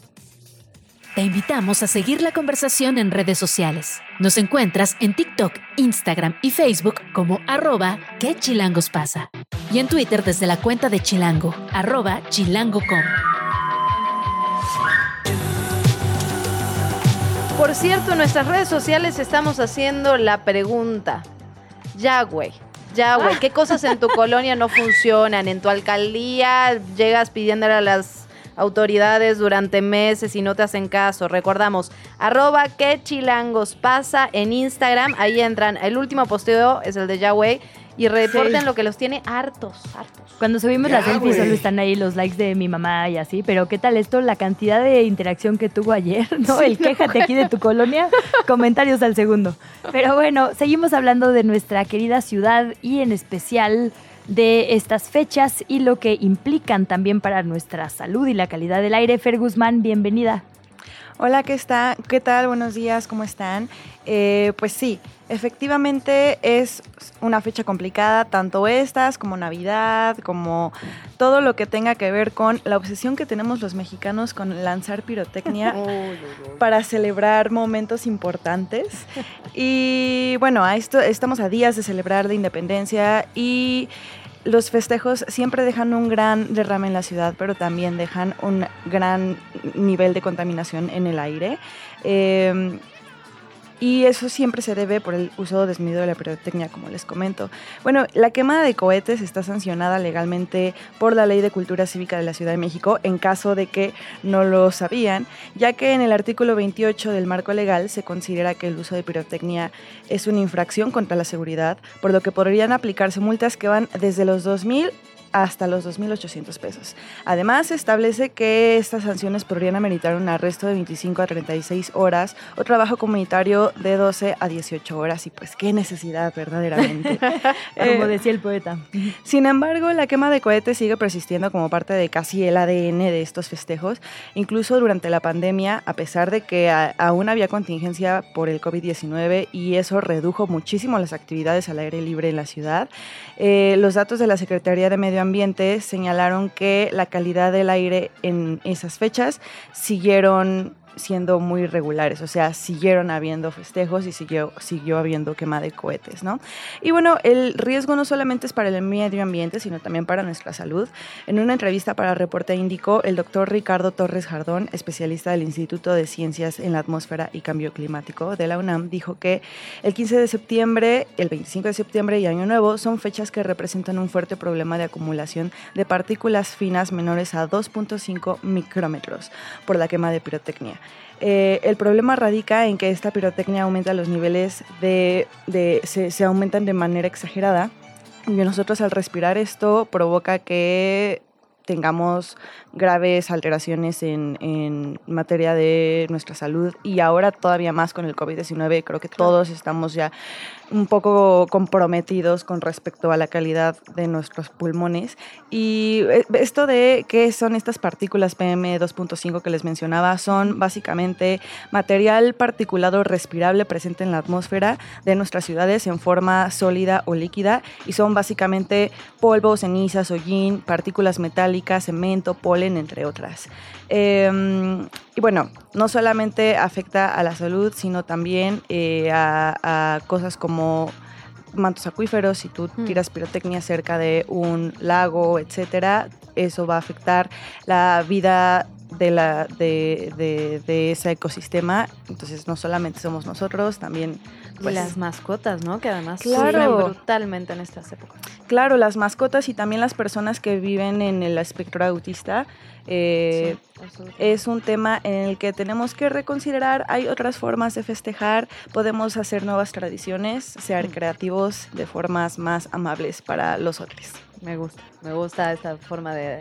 Te invitamos a seguir la conversación en redes sociales. Nos encuentras en TikTok, Instagram y Facebook como arroba que chilangos pasa. Y en Twitter desde la cuenta de Chilango, arroba chilango.com. Por cierto, en nuestras redes sociales estamos haciendo la pregunta. Ya, güey. Ya, güey, ¿qué cosas en tu colonia no funcionan? En tu alcaldía llegas pidiéndole a las autoridades durante meses y no te hacen caso. Recordamos, arroba que chilangos pasa en Instagram. Ahí entran. El último posteo es el de Yahweh y reporten lo que los tiene hartos, hartos. Cuando subimos las selfies solo están ahí los likes de mi mamá y así, pero ¿qué tal esto? La cantidad de interacción que tuvo ayer, ¿no? El quéjate aquí de tu colonia, comentarios al segundo. Pero bueno, seguimos hablando de nuestra querida ciudad y en especial de estas fechas y lo que implican también para nuestra salud y la calidad del aire. Fer Guzmán, bienvenida. Hola, ¿qué, está? ¿qué tal? Buenos días, ¿cómo están? Eh, pues sí, efectivamente es una fecha complicada, tanto estas como Navidad, como todo lo que tenga que ver con la obsesión que tenemos los mexicanos con lanzar pirotecnia para celebrar momentos importantes. Y bueno, a esto estamos a días de celebrar la independencia y los festejos siempre dejan un gran derrame en la ciudad, pero también dejan un gran nivel de contaminación en el aire. Em, y eso siempre se debe por el uso desmedido de la pirotecnia, como les comento. Bueno, la quema de cohetes está sancionada legalmente por la Ley de Cultura Cívica de la Ciudad de México en caso de que no lo sabían, ya que en el artículo 28 del marco legal se considera que el uso de pirotecnia es una infracción contra la seguridad, por lo que podrían aplicarse multas que van desde los 2.000 hasta los 2.800 pesos. Además, establece que estas sanciones podrían ameritar un arresto de 25 a 36 horas o trabajo comunitario de 12 a 18 horas. Y pues qué necesidad verdaderamente. como eh, decía el poeta. Sin embargo, la quema de cohetes sigue persistiendo como parte de casi el ADN de estos festejos, incluso durante la pandemia, a pesar de que aún había contingencia por el COVID-19 y eso redujo muchísimo las actividades al aire libre en la ciudad. Eh, los datos de la Secretaría de Medio Ambiente señalaron que la calidad del aire en esas fechas siguieron siendo muy regulares, o sea, siguieron habiendo festejos y siguió, siguió habiendo quema de cohetes, ¿no? Y bueno, el riesgo no solamente es para el medio ambiente, sino también para nuestra salud. En una entrevista para Reporte Índico, el doctor Ricardo Torres Jardón, especialista del Instituto de Ciencias en la Atmósfera y Cambio Climático de la UNAM, dijo que el 15 de septiembre, el 25 de septiembre y Año Nuevo son fechas que representan un fuerte problema de acumulación de partículas finas menores a 2.5 micrómetros por la quema de pirotecnia. Eh, el problema radica en que esta pirotecnia aumenta los niveles de, se, se, aumentan de manera exagerada y nosotros al respirar esto provoca que tengamos graves alteraciones en, en, materia de nuestra salud y ahora todavía más con el COVID-19. Creo que todos estamos ya un poco comprometidos con respecto a la calidad de nuestros pulmones. Y eh, esto de qué son estas partículas PM2.5 que les mencionaba, son básicamente material particulado respirable presente en la atmósfera de nuestras ciudades en forma sólida o líquida y son básicamente polvo, cenizas, hollín, partículas metálicas, cemento, polvo entre otras. Em, y bueno, no solamente afecta a la salud, sino también eh, a, cosas como mantos acuíferos, si tú mm. tiras pirotecnia cerca de un lago, etcétera, eso va a afectar la vida de, la, de, de, ese ecosistema. Entonces, no solamente somos nosotros, también pues, las mascotas, ¿no? Que además claro, brutalmente en estas épocas. Claro, las mascotas y también las personas que viven en el espectro autista. Eh, es un tema en el que tenemos que reconsiderar. Hay otras formas de festejar, podemos hacer nuevas tradiciones, ser mm. creativos de formas más amables para los otros. Me gusta, me gusta esta forma de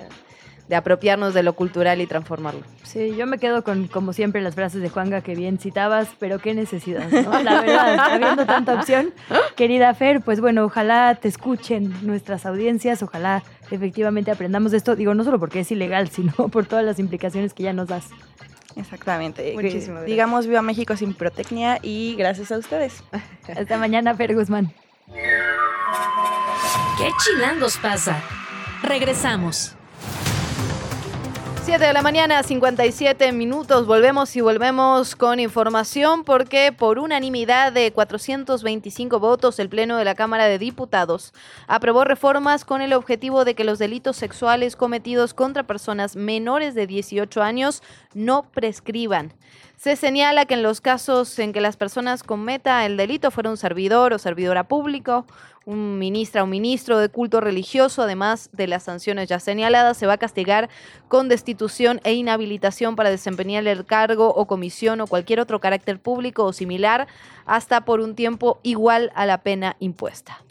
de apropiarnos de lo cultural y transformarlo. Sí, yo me quedo con, como siempre, las frases de Juanga que bien citabas, pero qué necesidad, ¿no? La verdad, habiendo tanta opción. Querida Fer, pues bueno, ojalá te escuchen nuestras audiencias, ojalá efectivamente aprendamos de esto, digo, no solo porque es ilegal, sino por todas las implicaciones que ya nos das. Exactamente. Muchísimo Digamos Viva México sin pirotecnia y gracias a ustedes. Hasta mañana, Fer Guzmán. ¿Qué chilangos pasa? Regresamos. 7 de la mañana, 57 minutos. Volvemos y volvemos con información porque por unanimidad de 425 votos el Pleno de la Cámara de Diputados aprobó reformas con el objetivo de que los delitos sexuales cometidos contra personas menores de 18 años no prescriban. Se señala que en los casos en que las personas cometa el delito fuera un servidor o servidora público, un ministra o ministro de culto religioso, además de las sanciones ya señaladas, se va a castigar con destitución e inhabilitación para desempeñar el cargo o comisión o cualquier otro carácter público o similar hasta por un tiempo igual a la pena impuesta.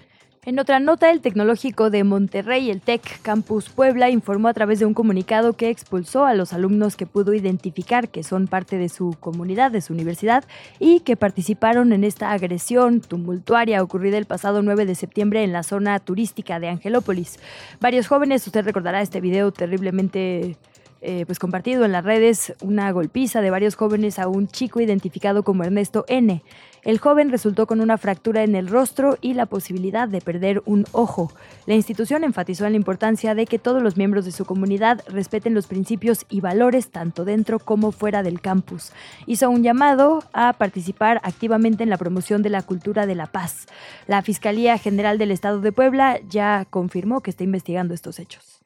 En otra nota, el Tecnológico de Monterrey, el TEC Campus Puebla, informó a través de un comunicado que expulsó a los alumnos que pudo identificar que son parte de su comunidad, de su universidad, y que participaron en esta agresión tumultuaria ocurrida el pasado 9 de septiembre en la zona turística de Angelópolis. Varios jóvenes, usted recordará este video terriblemente eh, pues compartido en las redes una golpiza de varios jóvenes a un chico identificado como Ernesto N. El joven resultó con una fractura en el rostro y la posibilidad de perder un ojo. La institución enfatizó en la importancia de que todos los miembros de su comunidad respeten los principios y valores tanto dentro como fuera del campus. Hizo un llamado a participar activamente en la promoción de la cultura de la paz. La Fiscalía General del Estado de Puebla ya confirmó que está investigando estos hechos.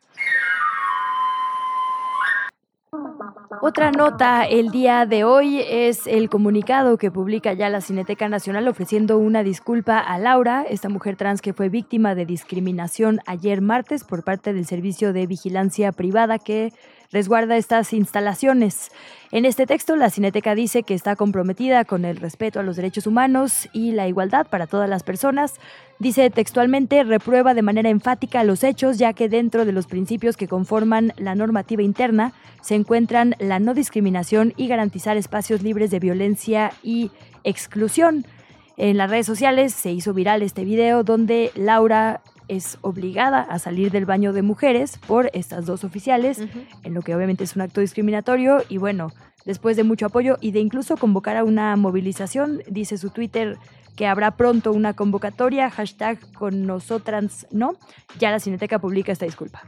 Otra nota el día de hoy es el comunicado que publica ya la Cineteca Nacional ofreciendo una disculpa a Laura, esta mujer trans que fue víctima de discriminación ayer martes por parte del Servicio de Vigilancia Privada que resguarda estas instalaciones. En este texto, la Cineteca dice que está comprometida con el respeto a los derechos humanos y la igualdad para todas las personas. Dice textualmente, reprueba de manera enfática los hechos, ya que dentro de los principios que conforman la normativa interna se encuentran la no discriminación y garantizar espacios libres de violencia y exclusión. En las redes sociales se hizo viral este video donde Laura es obligada a salir del baño de mujeres por estas dos oficiales, en lo que obviamente es un acto discriminatorio y bueno, después de mucho apoyo y de incluso convocar a una movilización, dice su Twitter que habrá pronto una convocatoria, hashtag con nosotras no, ya la Cineteca publica esta disculpa.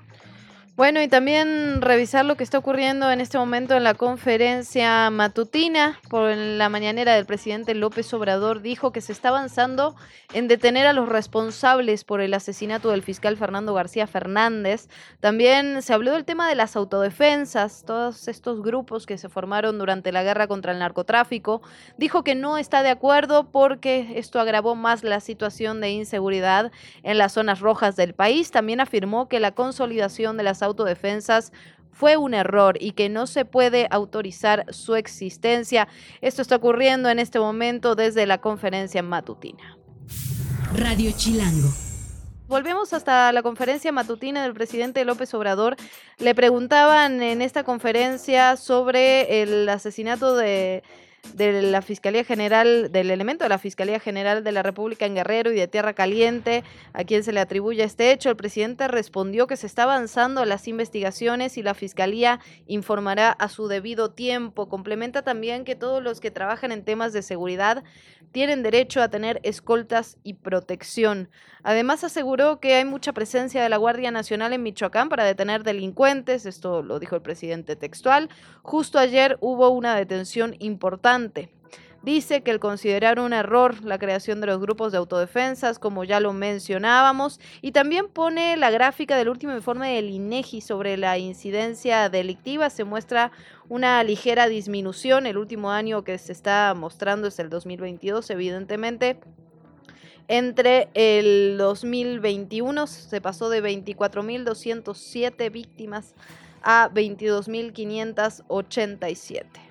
Bueno, y también revisar lo que está ocurriendo en este momento en la conferencia matutina. Por la mañanera del presidente López Obrador dijo que se está avanzando en detener a los responsables por el asesinato del fiscal Fernando García Fernández. También se habló del tema de las autodefensas, todos estos grupos que se formaron durante la guerra contra el narcotráfico. Dijo que no está de acuerdo porque esto agravó más la situación de inseguridad en las zonas rojas del país. También afirmó que la consolidación de las autodefensas fue un error y que no se puede autorizar su existencia. Esto está ocurriendo en este momento desde la conferencia matutina. Radio Chilango. Volvemos hasta la conferencia matutina del presidente López Obrador. Le preguntaban en esta conferencia sobre el asesinato de de la Fiscalía General, del elemento de la Fiscalía General de la República en Guerrero y de Tierra Caliente, a quien se le atribuye este hecho. El presidente respondió que se está avanzando las investigaciones y la Fiscalía informará a su debido tiempo. Complementa también que todos los que trabajan en temas de seguridad tienen derecho a tener escoltas y protección. Además aseguró que hay mucha presencia de la Guardia Nacional en Michoacán para detener delincuentes, esto lo dijo el presidente textual. Justo ayer hubo una detención importante. Dice que el considerar un error la creación de los grupos de autodefensas, como ya lo mencionábamos, y también pone la gráfica del último informe del INEGI sobre la incidencia delictiva. Se muestra una ligera disminución. El último año que se está mostrando es el 2022, evidentemente. Entre el 2021 se pasó de 24.207 víctimas a 22.587.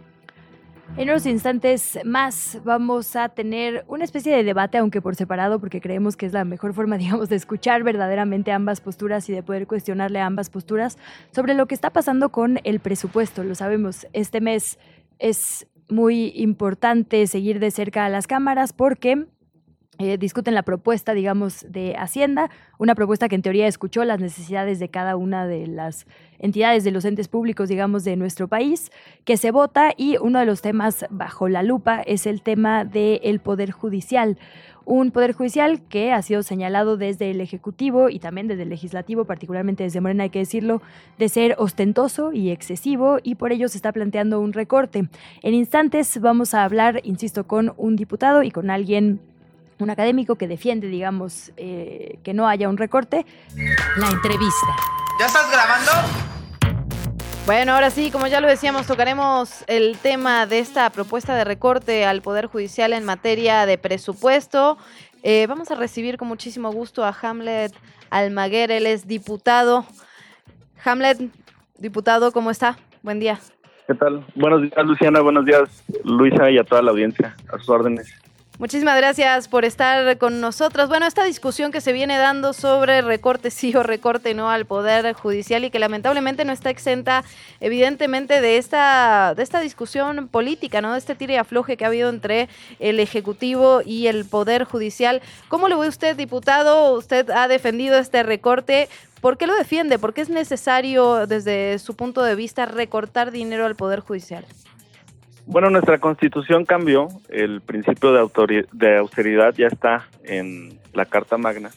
En unos instantes más vamos a tener una especie de debate, aunque por separado, porque creemos que es la mejor forma, digamos, de escuchar verdaderamente ambas posturas y de poder cuestionarle ambas posturas sobre lo que está pasando con el presupuesto. Lo sabemos, este mes es muy importante seguir de cerca a las cámaras porque eh, discuten la propuesta, digamos, de Hacienda, una propuesta que en teoría escuchó las necesidades de cada una de las entidades de los entes públicos, digamos, de nuestro país, que se vota y uno de los temas bajo la lupa es el tema del Poder Judicial. Un Poder Judicial que ha sido señalado desde el Ejecutivo y también desde el Legislativo, particularmente desde Morena, hay que decirlo, de ser ostentoso y excesivo y por ello se está planteando un recorte. En instantes vamos a hablar, insisto, con un diputado y con alguien un académico que defiende, digamos, eh, que no haya un recorte. La entrevista. ¿Ya estás grabando? Bueno, ahora sí, como ya lo decíamos, tocaremos el tema de esta propuesta de recorte al Poder Judicial en materia de presupuesto. Eh, vamos a recibir con muchísimo gusto a Hamlet Almaguer, él es diputado. Hamlet, diputado, ¿cómo está? Buen día. ¿Qué tal? Buenos días, Luciana. Buenos días, Luisa, y a toda la audiencia. A sus órdenes. Muchísimas gracias por estar con nosotros. Bueno, esta discusión que se viene dando sobre recorte sí o recorte no al Poder Judicial y que lamentablemente no está exenta, evidentemente, de esta, de esta discusión política, ¿no? De este tire y afloje que ha habido entre el Ejecutivo y el Poder Judicial. ¿Cómo lo ve usted, diputado? Usted ha defendido este recorte. ¿Por qué lo defiende? ¿Por qué es necesario, desde su punto de vista, recortar dinero al Poder Judicial? Bueno, nuestra constitución cambió, el principio de, de austeridad ya está en la Carta Magna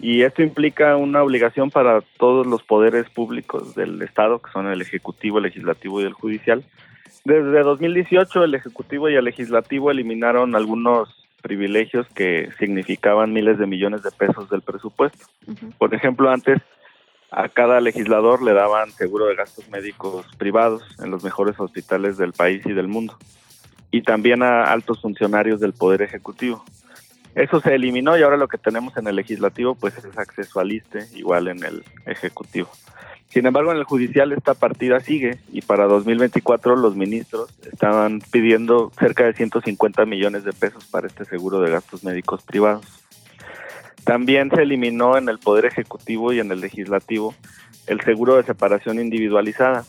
y esto implica una obligación para todos los poderes públicos del Estado, que son el Ejecutivo, el Legislativo y el Judicial. Desde 2018 el Ejecutivo y el Legislativo eliminaron algunos privilegios que significaban miles de millones de pesos del presupuesto. Por ejemplo, antes a cada legislador le daban seguro de gastos médicos privados en los mejores hospitales del país y del mundo, y también a altos funcionarios del Poder Ejecutivo. Eso se eliminó y ahora lo que tenemos en el legislativo pues es acceso al ISTE, igual en el Ejecutivo. Sin embargo, en el judicial esta partida sigue y para 2024 los ministros estaban pidiendo cerca de 150 millones de pesos para este seguro de gastos médicos privados. También se eliminó en el Poder Ejecutivo y en el Legislativo el seguro de separación individualizada.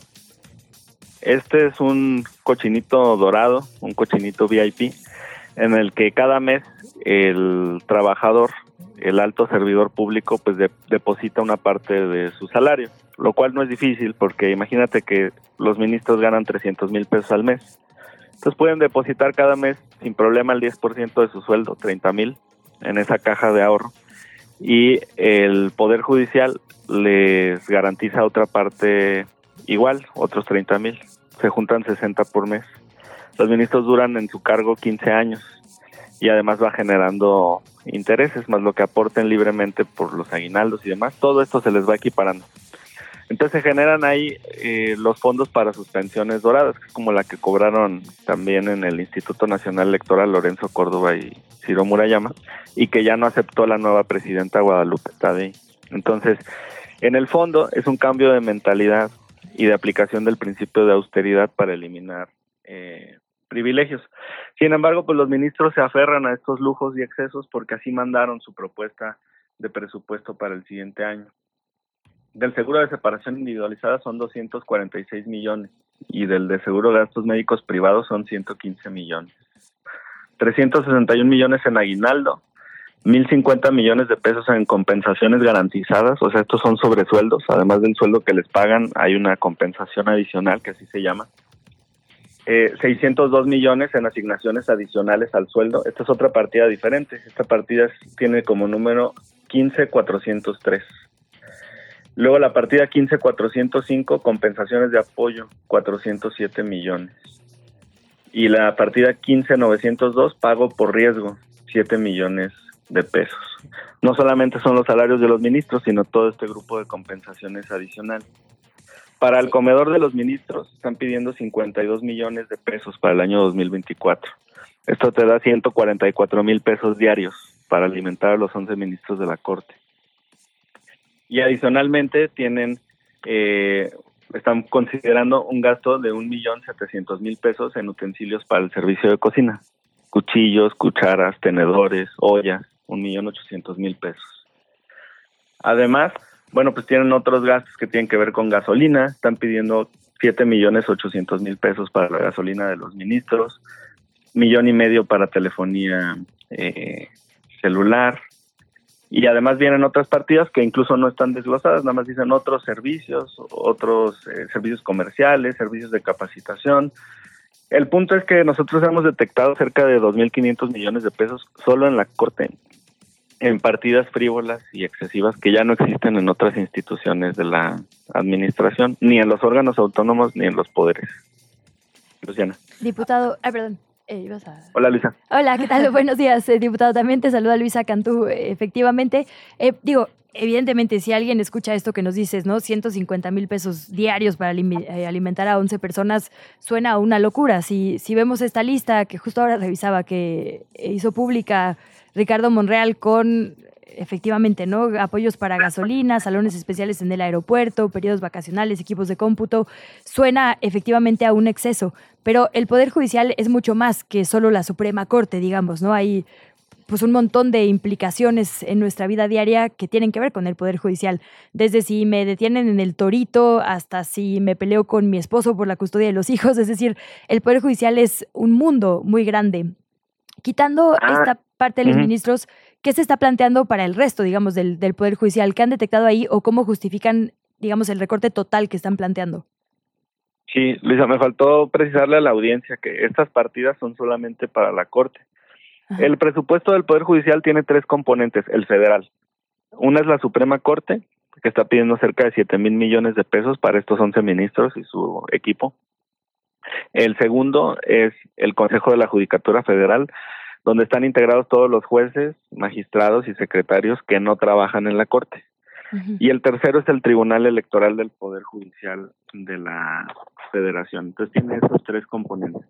Este es un cochinito dorado, un cochinito VIP, en el que cada mes el trabajador, el alto servidor público, pues deposita una parte de su salario lo cual no es difícil porque imagínate que los ministros ganan 300 mil pesos al mes. Entonces pueden depositar cada mes sin problema el 10% de su sueldo, 30 mil, en esa caja de ahorro. Y el Poder Judicial les garantiza otra parte igual, otros 30 mil. Se juntan 60 por mes. Los ministros duran en su cargo 15 años y además va generando intereses, más lo que aporten libremente por los aguinaldos y demás. Todo esto se les va equiparando. Entonces se generan ahí eh, los fondos para sus pensiones doradas, que es como la que cobraron también en el Instituto Nacional Electoral Lorenzo Córdoba y Ciro Murayama, y que ya no aceptó la nueva presidenta Guadalupe Tadei. Entonces, en el fondo es un cambio de mentalidad y de aplicación del principio de austeridad para eliminar eh, privilegios. Sin embargo, pues los ministros se aferran a estos lujos y excesos porque así mandaron su propuesta de presupuesto para el siguiente año del seguro de separación individualizada son 246 millones y del de seguro de gastos médicos privados son 115 millones. 361 millones en aguinaldo, 1.050 millones de pesos en compensaciones garantizadas, o sea, estos son sobresueldos, además del sueldo que les pagan, hay una compensación adicional que así se llama. Eh, 602 millones en asignaciones adicionales al sueldo, esta es otra partida diferente, esta partida tiene como número 15403. Luego la partida 15405, compensaciones de apoyo, 407 millones. Y la partida 15902, pago por riesgo, 7 millones de pesos. No solamente son los salarios de los ministros, sino todo este grupo de compensaciones adicionales. Para el comedor de los ministros están pidiendo 52 millones de pesos para el año 2024. Esto te da 144 mil pesos diarios para alimentar a los 11 ministros de la Corte y adicionalmente tienen eh, están considerando un gasto de un millón setecientos mil pesos en utensilios para el servicio de cocina. Cuchillos cucharas tenedores ollas un millón ochocientos mil pesos. Además bueno pues tienen otros gastos que tienen que ver con gasolina. Están pidiendo siete millones ochocientos mil pesos para la gasolina de los ministros millón y medio para telefonía eh, celular y además vienen otras partidas que incluso no están desglosadas, nada más dicen otros servicios, otros eh, servicios comerciales, servicios de capacitación. El punto es que nosotros hemos detectado cerca de 2.500 millones de pesos solo en la Corte, en partidas frívolas y excesivas que ya no existen en otras instituciones de la administración, ni en los órganos autónomos ni en los poderes. Luciana. Diputado, ah, perdón. Eh, Hola, Luisa. Hola, ¿qué tal? Buenos días, eh, diputado. También te saluda Luisa Cantú, eh, efectivamente. digo, evidentemente, si alguien escucha esto que nos dices, ¿no? 150 mil pesos diarios para alimentar a 11 personas, suena a una locura. Si, si vemos esta lista que justo ahora revisaba, que hizo pública Ricardo Monreal con efectivamente, ¿no? Apoyos para gasolina, salones especiales en el aeropuerto, periodos vacacionales, equipos de cómputo, suena efectivamente a un exceso, pero el Poder Judicial es mucho más que solo la Suprema Corte, digamos, ¿no? Hay pues un montón de implicaciones en nuestra vida diaria que tienen que ver con el Poder Judicial. Desde si me detienen en el torito hasta si me peleo con mi esposo por la custodia de los hijos. Es decir, el Poder Judicial es un mundo muy grande. Quitando ah, esta parte de los ministros, ¿Qué se está planteando para el resto, digamos, del, del Poder Judicial? ¿Qué han detectado ahí o cómo justifican, digamos, el recorte total que están planteando? Sí, Luisa, me faltó precisarle a la audiencia que estas partidas son solamente para la Corte. El presupuesto del Poder Judicial tiene tres componentes, el federal. Una es la Suprema Corte, que está pidiendo cerca de 7 mil millones de pesos para estos 11 ministros y su equipo. El segundo es el Consejo de la Judicatura Federal, donde están integrados todos los jueces, magistrados y secretarios que no trabajan en la Corte. Y el tercero es el Tribunal Electoral del Poder Judicial de la Federación. Entonces tiene esos tres componentes.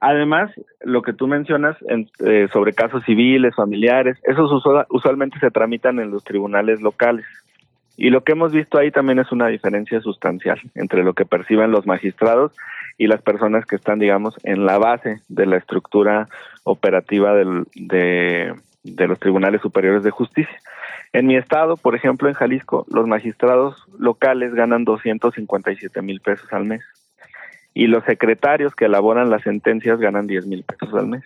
Además, lo que tú mencionas eh, sobre casos civiles, familiares, esos usualmente se tramitan en los tribunales locales. Y lo que hemos visto ahí también es una diferencia sustancial entre lo que perciben los magistrados y las personas que están, digamos, en la base de la estructura operativa del, de, de los tribunales superiores de justicia. En mi estado, por ejemplo, en Jalisco, los magistrados locales ganan 257 mil pesos al mes y los secretarios que elaboran las sentencias ganan 10 mil pesos al mes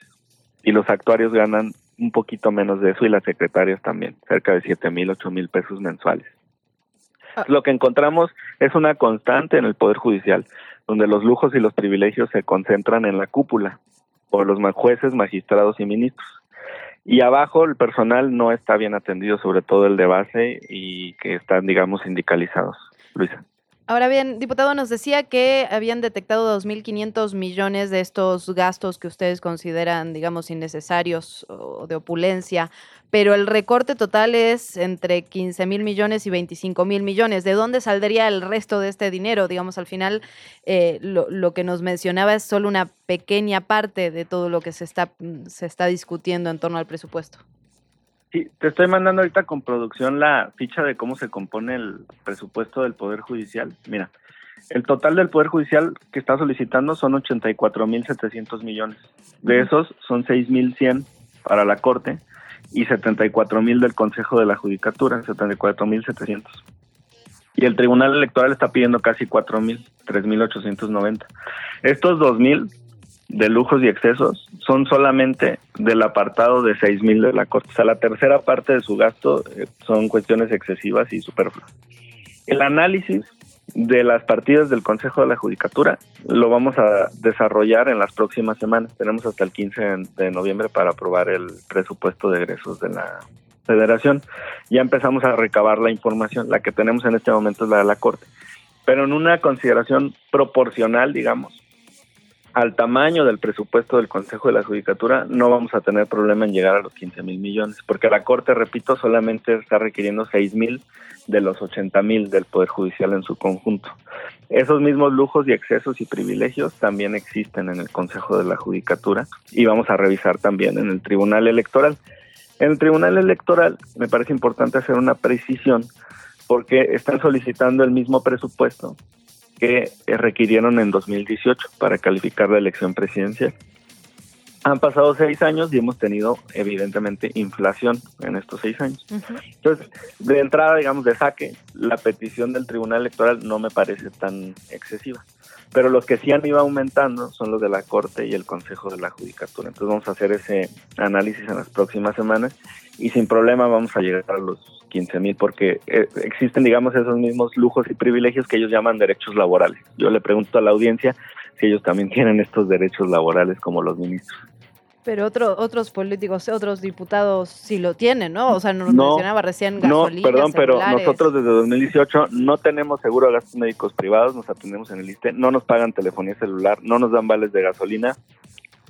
y los actuarios ganan un poquito menos de eso y las secretarias también, cerca de 7 mil, 8 mil pesos mensuales. Ah. Lo que encontramos es una constante en el Poder Judicial, donde los lujos y los privilegios se concentran en la cúpula, por los jueces, magistrados y ministros. Y abajo el personal no está bien atendido, sobre todo el de base, y que están, digamos, sindicalizados. Luisa. Ahora bien, diputado, nos decía que habían detectado 2.500 millones de estos gastos que ustedes consideran, digamos, innecesarios o de opulencia, pero el recorte total es entre 15 mil millones y 25 mil millones. ¿De dónde saldría el resto de este dinero? Digamos, al final, eh, lo, lo, que nos mencionaba es solo una pequeña parte de todo lo que se está, se está discutiendo en torno al presupuesto. Sí, te estoy mandando ahorita con producción la ficha de cómo se compone el presupuesto del Poder Judicial. Mira, el total del Poder Judicial que está solicitando son 84.700 millones. De esos son 6.100 para la Corte y 74.000 del Consejo de la Judicatura, 74.700. Y el Tribunal Electoral está pidiendo casi 4.000, 3.890. Estos 2.000 de lujos y excesos son solamente del apartado de seis mil de la Corte. O sea, la tercera parte de su gasto eh, son cuestiones excesivas y superfluas. El análisis de las partidas del Consejo de la Judicatura lo vamos a desarrollar en las próximas semanas. Tenemos hasta el 15 de noviembre para aprobar el presupuesto de egresos de la Federación. Ya empezamos a recabar la información. La que tenemos en este momento es la de la Corte. Pero en una consideración proporcional, digamos, al tamaño del presupuesto del Consejo de la Judicatura, no vamos a tener problema en llegar a los 15 mil millones, porque la Corte, repito, solamente está requiriendo 6 mil de los 80 mil del Poder Judicial en su conjunto. Esos mismos lujos y excesos y privilegios también existen en el Consejo de la Judicatura y vamos a revisar también en el Tribunal Electoral. En el Tribunal Electoral me parece importante hacer una precisión porque están solicitando el mismo presupuesto que requirieron en 2018 para calificar la elección presidencial. Han pasado seis años y hemos tenido evidentemente inflación en estos seis años. Entonces, de entrada, digamos, de saque, la petición del Tribunal Electoral no me parece tan excesiva. Pero los que sí han ido aumentando son los de la Corte y el Consejo de la Judicatura. Entonces vamos a hacer ese análisis en las próximas semanas y sin problema vamos a llegar a los 15 mil porque eh, existen, digamos, esos mismos lujos y privilegios que ellos llaman derechos laborales. Yo le pregunto a la audiencia si ellos también tienen estos derechos laborales como los ministros. Pero otro, otros políticos, otros diputados sí lo tienen, ¿no? O sea, nos mencionaba recién gasolina, No, perdón, pero nosotros desde 2018 no tenemos seguro de gastos médicos privados, nos atendemos en el ISTE, no nos pagan telefonía celular, no nos dan vales de gasolina,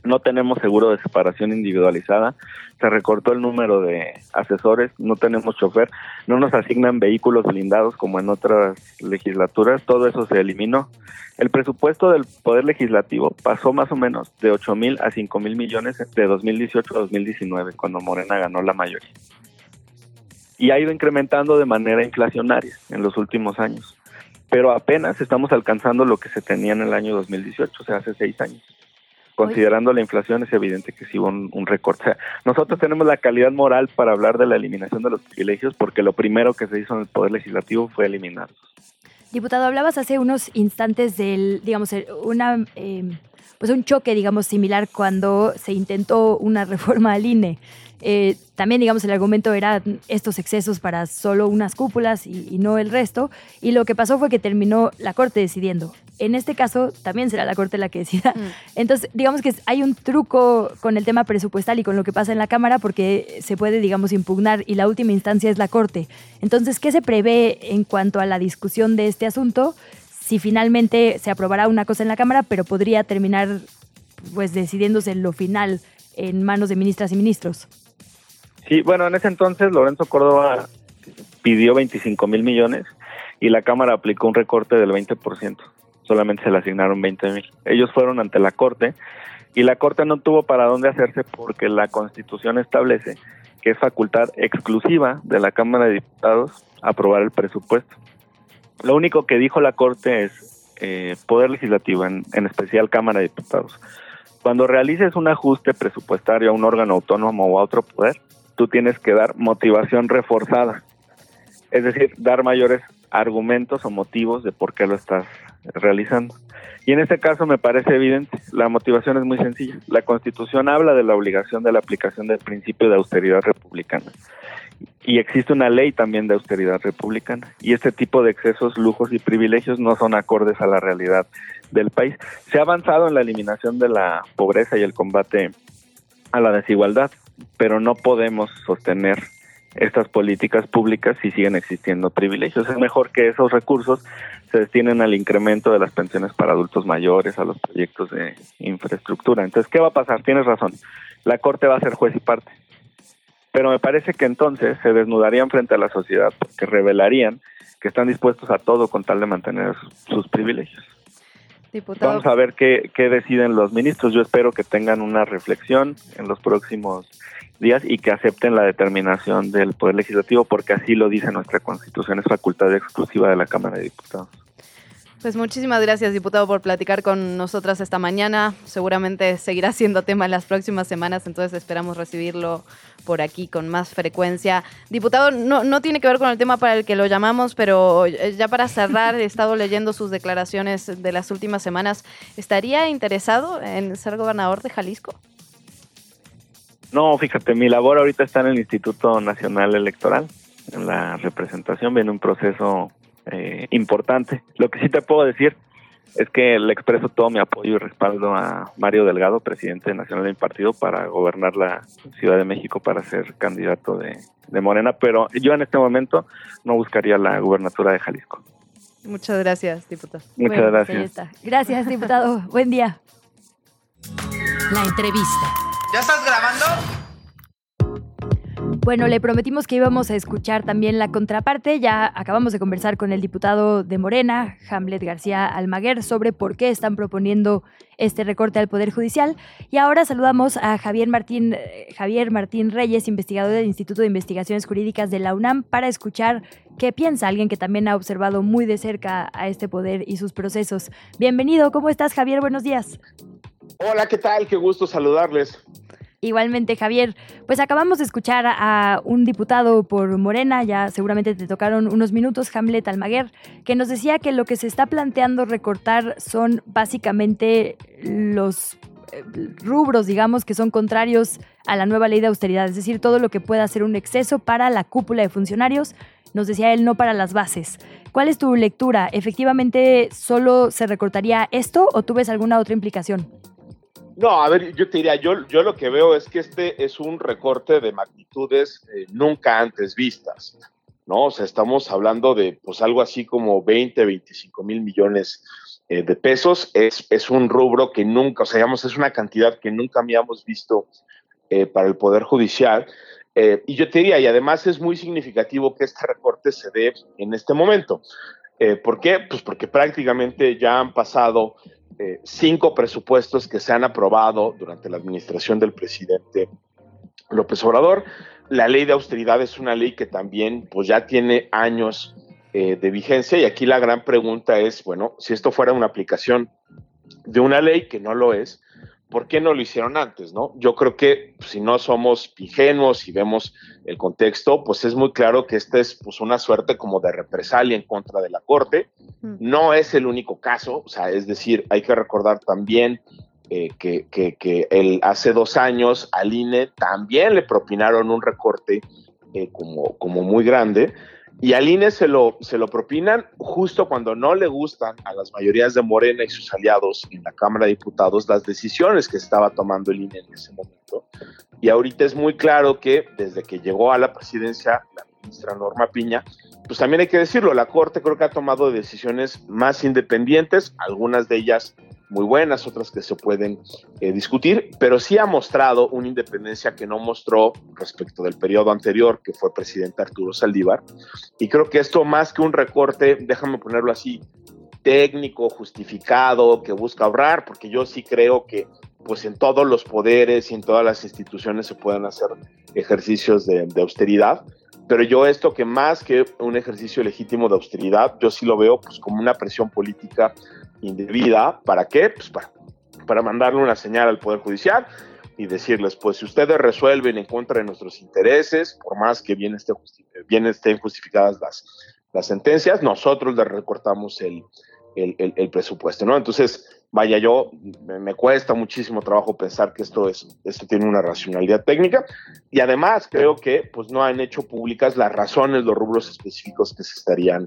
no tenemos seguro de separación individualizada, se recortó el número de asesores, no tenemos chofer, no nos asignan vehículos blindados como en otras legislaturas, todo eso se eliminó. El presupuesto del Poder Legislativo pasó más o menos de 8 mil a 5 mil millones de 2018 a 2019, cuando Morena ganó la mayoría. Y ha ido incrementando de manera inflacionaria en los últimos años. Pero apenas estamos alcanzando lo que se tenía en el año 2018, o sea, hace seis años considerando la inflación es evidente que sí hubo un, un recorte. nosotros tenemos la calidad moral para hablar de la eliminación de los privilegios porque lo primero que se hizo en el Poder Legislativo fue eliminarlos. Diputado, hablabas hace unos instantes del, digamos, una, em, pues un choque, digamos, similar cuando se intentó una reforma al INE. Eh, también, digamos, el argumento era estos excesos para solo unas cúpulas y, no el resto. Y lo que pasó fue que terminó la Corte decidiendo. En este caso, también será la Corte la que decida. Mm. Entonces, digamos que hay un truco con el tema presupuestal y con lo que pasa en la Cámara porque se puede, digamos, impugnar y la última instancia es la Corte. Entonces, ¿qué se prevé en cuanto a la discusión de este asunto? Si finalmente se aprobará una cosa en la Cámara, pero podría terminar pues decidiéndose en lo final en manos de ministras y ministros. Sí, bueno, en ese entonces Lorenzo Córdoba pidió 25 mil millones y la Cámara aplicó un recorte del 20%. Solamente se le asignaron 20 mil. Ellos fueron ante la Corte y la Corte no tuvo para dónde hacerse porque la Constitución establece que es facultad exclusiva de la Cámara de Diputados aprobar el presupuesto. Lo único que dijo la Corte es eh, Poder Legislativo, en, en especial Cámara de Diputados. Cuando realices un ajuste presupuestario a un órgano autónomo o a otro poder, tú tienes que dar motivación reforzada. Es decir, dar mayores argumentos o motivos de por qué lo estás realizando. Y en este caso me parece evidente, la motivación es muy sencilla. La Constitución habla de la obligación de la aplicación del principio de austeridad republicana. Y existe una ley también de austeridad republicana. Y este tipo de excesos, lujos y privilegios no son acordes a la realidad del país. Se ha avanzado en la eliminación de la pobreza y el combate a la desigualdad, pero no podemos sostener estas políticas públicas si siguen existiendo privilegios. Es mejor que esos recursos se destinen al incremento de las pensiones para adultos mayores, a los proyectos de infraestructura. Entonces, ¿qué va a pasar? Tienes razón. La Corte va a ser juez y parte. Pero me parece que entonces se desnudarían frente a la sociedad porque revelarían que están dispuestos a todo con tal de mantener sus, privilegios. Vamos a ver qué, qué deciden los ministros. Yo espero que tengan una reflexión en los próximos días y que acepten la determinación del Poder Legislativo porque así lo dice nuestra Constitución, es facultad exclusiva de la Cámara de Diputados. Pues muchísimas gracias, diputado, por platicar con nosotras esta mañana. Seguramente seguirá siendo tema en las próximas semanas, entonces esperamos recibirlo por aquí con más frecuencia. Diputado, no, no tiene que ver con el tema para el que lo llamamos, pero eh, ya para cerrar, he estado leyendo sus declaraciones de las últimas semanas. ¿Estaría interesado en ser gobernador de Jalisco? No, fíjate, mi labor ahorita está en el Instituto Nacional Electoral, en la representación, viene un proceso eh, importante. Lo que sí te puedo decir es que le expreso todo mi apoyo y respaldo a Mario Delgado, presidente nacional del partido, para gobernar la Ciudad de México, para ser candidato de, de Morena, pero yo en este momento no buscaría la gubernatura de Jalisco. Muchas gracias, diputado. Muchas pues gracias. Gracias, diputado. Buen día. La entrevista. ¿Ya estás grabando? Bueno, le prometimos que íbamos a escuchar también la contraparte. Ya acabamos de conversar con el diputado de Morena, Hamlet García Almaguer, sobre por qué están proponiendo este recorte al Poder Judicial. Y ahora saludamos a Javier Martín, eh, Javier Martín Reyes, investigador del Instituto de Investigaciones Jurídicas de la UNAM, para escuchar qué piensa alguien que también ha observado muy de cerca a este poder y sus procesos. Bienvenido, ¿cómo estás, Javier? Buenos días. Hola, ¿qué tal? Qué gusto saludarles. Igualmente, Javier, pues acabamos de escuchar a un diputado por Morena, ya seguramente te tocaron unos minutos, Hamlet Almaguer, que nos decía que lo que se está planteando recortar son básicamente los eh, rubros, digamos, que son contrarios a la nueva ley de austeridad, es decir, todo lo que pueda ser un exceso para la cúpula de funcionarios, nos decía él, no para las bases. ¿Cuál es tu lectura? ¿Efectivamente solo se recortaría esto o tú ves alguna otra implicación? No, a ver, yo te diría, yo, yo lo que veo es que este es un recorte de magnitudes eh, nunca antes vistas, ¿no? O sea, estamos hablando de pues algo así como 20, 25 mil millones eh, de pesos. Es, es un rubro que nunca, o sea, digamos, es una cantidad que nunca habíamos visto eh, para el Poder Judicial. y yo te diría, y además es muy significativo que este recorte se dé en este momento. ¿Por qué? Pues porque prácticamente ya han pasado eh, cinco presupuestos que se han aprobado durante la administración del presidente López Obrador. La ley de austeridad es una ley que también pues ya tiene años eh, de vigencia y aquí la gran pregunta es, bueno, si esto fuera una aplicación de una ley que no lo es, ¿por qué no lo hicieron antes? ¿no? Yo creo que si no somos ingenuos y vemos el contexto, pues es muy claro que esta es pues, una suerte como de represalia en contra de la Corte. No es el único caso, o sea, es decir, hay que recordar también eh, que, que, el, hace dos años al INE también le propinaron un recorte eh, como, como muy grande. Y al INE se lo, se lo propinan justo cuando no le gustan a las mayorías de Morena y sus aliados en la Cámara de Diputados las decisiones que estaba tomando el INE en ese momento. Y ahorita es muy claro que desde que llegó a la presidencia la ministra Norma Piña, pues también hay que decirlo, la Corte creo que ha tomado decisiones más independientes, algunas de ellas muy buenas, otras que se pueden eh, discutir, pero sí ha mostrado una independencia que no mostró respecto del periodo anterior, que fue presidente Arturo Saldívar. Y creo que esto más que un recorte, déjame ponerlo así, técnico, justificado, que busca ahorrar, porque yo sí creo que pues en todos los poderes y en todas las instituciones se pueden hacer ejercicios de, de austeridad, pero yo esto que más que un ejercicio legítimo de austeridad, yo sí lo veo pues como una presión política indebida. ¿Para qué? Pues para, para mandarle una señal al Poder Judicial y decirles, pues si ustedes resuelven en contra de nuestros intereses, por más que bien, esté bien estén justificadas las, las sentencias, nosotros les recortamos el, el, el, presupuesto, ¿no? Entonces, vaya, yo me, cuesta muchísimo trabajo pensar que esto, es, esto tiene una racionalidad técnica y además creo que pues no han hecho públicas las razones, los rubros específicos que se estarían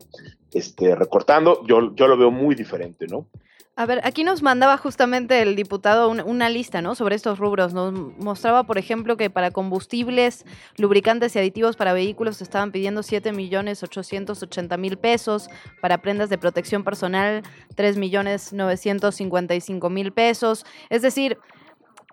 este, recortando. Yo, yo lo veo muy diferente, ¿no? A ver, aquí nos mandaba justamente el diputado una, lista, ¿no? Sobre estos rubros. Nos mostraba, por ejemplo, que para combustibles, lubricantes y aditivos para vehículos se estaban pidiendo 7 millones 880 mil pesos. Para prendas de protección personal, 3 millones 955 mil pesos. Es decir,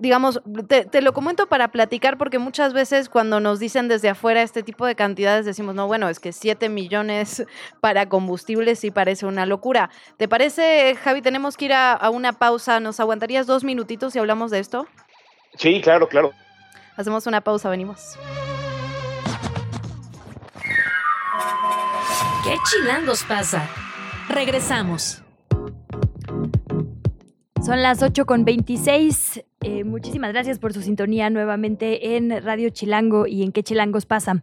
digamos, te, lo comento para platicar porque muchas veces cuando nos dicen desde afuera este tipo de cantidades decimos, no, bueno, es que 7 millones para combustibles sí parece una locura. ¿Te parece, Javi, tenemos que ir a, una pausa? ¿Nos aguantarías dos minutitos y hablamos de esto? Sí, claro, claro. Hacemos una pausa, venimos. ¿Qué chilangos pasa? Regresamos. Son las 8 con 26. Eh, muchísimas gracias por su sintonía nuevamente en Radio Chilango y en qué chilangos pasa.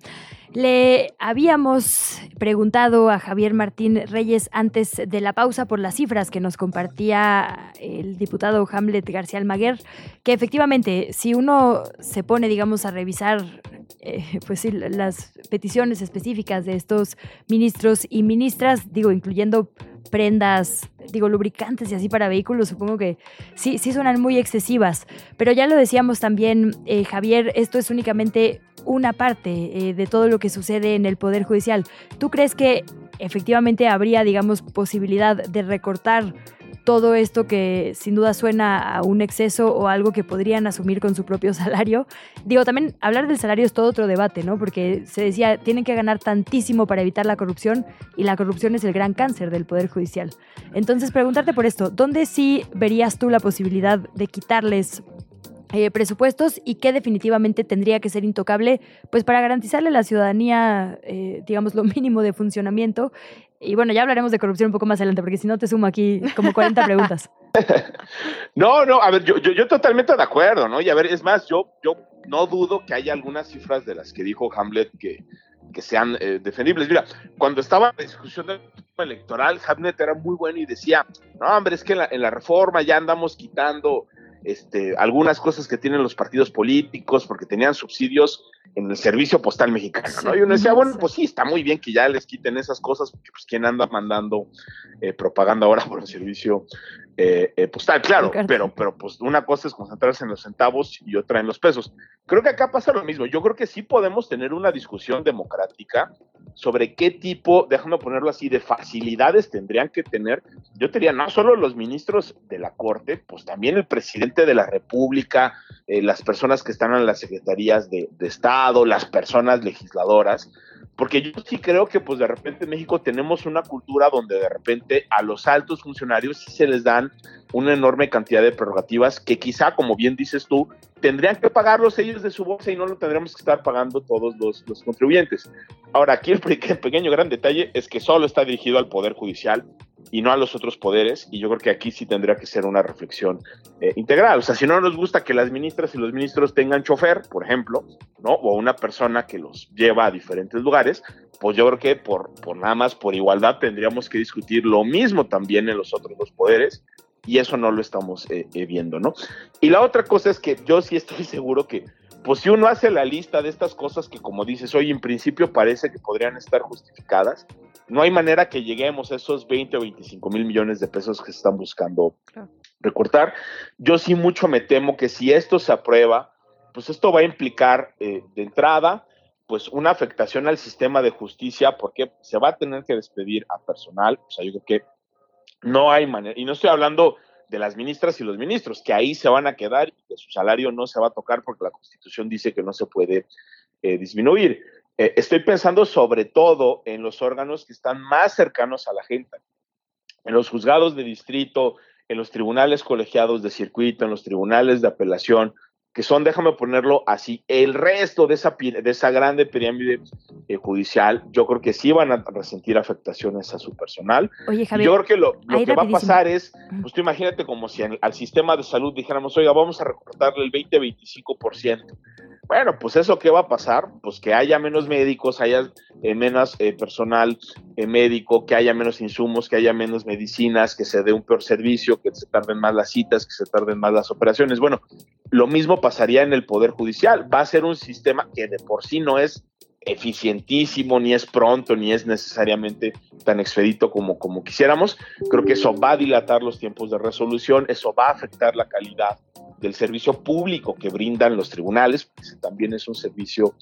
Le habíamos preguntado a Javier Martín Reyes antes de la pausa por las cifras que nos compartía el diputado Hamlet García Almaguer, que efectivamente si uno se pone, digamos, a revisar eh, pues las peticiones específicas de estos ministros y ministras, digo, incluyendo prendas, digo, lubricantes y así para vehículos, supongo que sí, sí suenan muy excesivas. Pero ya lo decíamos también, eh, Javier, esto es únicamente una parte eh, de todo lo que sucede en el Poder Judicial. ¿Tú crees que efectivamente habría, digamos, posibilidad de recortar todo esto que sin duda suena a un exceso o algo que podrían asumir con su propio salario. Digo, también hablar del salario es todo otro debate, ¿no? Porque se decía, tienen que ganar tantísimo para evitar la corrupción y la corrupción es el gran cáncer del Poder Judicial. Entonces, preguntarte por esto, ¿dónde sí verías tú la posibilidad de quitarles eh, presupuestos y qué definitivamente tendría que ser intocable, pues para garantizarle a la ciudadanía, eh, digamos, lo mínimo de funcionamiento y bueno, ya hablaremos de corrupción un poco más adelante, porque si no te sumo aquí como 40 preguntas. no, no, a ver, yo, yo, totalmente de acuerdo, ¿no? Y a ver, es más, yo, yo no dudo que haya algunas cifras de las que dijo Hamlet que, que sean eh, defendibles. Mira, cuando estaba la discusión del electoral, Hamlet era muy bueno y decía, no, hombre, es que en la, en la reforma ya andamos quitando este, algunas cosas que tienen los partidos políticos porque tenían subsidios en el servicio postal mexicano, ¿no? Y uno decía, bueno, pues sí, está muy bien que ya les quiten esas cosas, porque pues quién anda mandando eh, propaganda ahora por el servicio eh, eh, postal, claro, pero, pero pues una cosa es concentrarse en los centavos y otra en los pesos. Creo que acá pasa lo mismo, yo creo que sí podemos tener una discusión democrática sobre qué tipo, déjame ponerlo así, de facilidades tendrían que tener, yo diría, no solo los ministros de la Corte, pues también el presidente de la República, las personas que están en las secretarías de, de Estado, las personas legisladoras, porque yo sí creo que pues de repente en México tenemos una cultura donde de repente a los altos funcionarios se les dan una enorme cantidad de prerrogativas que quizá, como bien dices tú, tendrían que pagarlos ellos de su bolsa y no lo tendríamos que estar pagando todos los, los contribuyentes. Ahora, aquí el, el pequeño gran detalle es que solo está dirigido al Poder Judicial y no a los otros poderes. Y yo creo que aquí sí tendría que ser una reflexión eh, integral. O sea, si no nos gusta que las ministras y los ministros tengan chofer, por ejemplo, ¿no? O una persona que los lleva a diferentes lugares, pues yo creo que por, por nada más, por igualdad, tendríamos que discutir lo mismo también en los otros dos poderes. Y eso no lo estamos eh, eh, viendo, ¿no? Y la otra cosa es que yo sí estoy seguro que pues si uno hace la lista de estas cosas que como dices hoy en principio parece que podrían estar justificadas, no hay manera que lleguemos a esos 20 o 25 mil millones de pesos que se están buscando recortar. Yo sí mucho me temo que si esto se aprueba, pues esto va a implicar eh, de entrada pues una afectación al sistema de justicia porque se va a tener que despedir a personal, o sea, yo creo que no hay manera, y no estoy hablando de las ministras y los ministros, que ahí se van a quedar y que su salario no se va a tocar porque la Constitución dice que no se puede eh, disminuir. Eh, estoy pensando sobre todo en los órganos que están más cercanos a la gente, en los juzgados de distrito, en los tribunales colegiados de circuito, en los tribunales de apelación, que son, déjame ponerlo así, el resto de esa, de esa grande pirámide eh, judicial, yo creo que sí van a resentir afectaciones a su personal. Oye, Javier, yo creo que lo, lo que va a pasar es, pues tú imagínate como si al sistema de salud dijéramos, oiga, vamos a recortarle el 20-25%. Bueno, pues eso qué va a pasar, pues que haya menos médicos, haya eh, menos eh, personal médico, que haya menos insumos, que haya menos medicinas, que se dé un peor servicio, que se tarden más las citas, que se tarden más las operaciones. Bueno, lo mismo pasaría en el Poder Judicial. Va a ser un sistema que de por sí no es eficientísimo, ni es pronto, ni es necesariamente tan expedito como, como quisiéramos. Creo que eso va a dilatar los tiempos de resolución, eso va a afectar la calidad del servicio público que brindan los tribunales, porque también es un servicio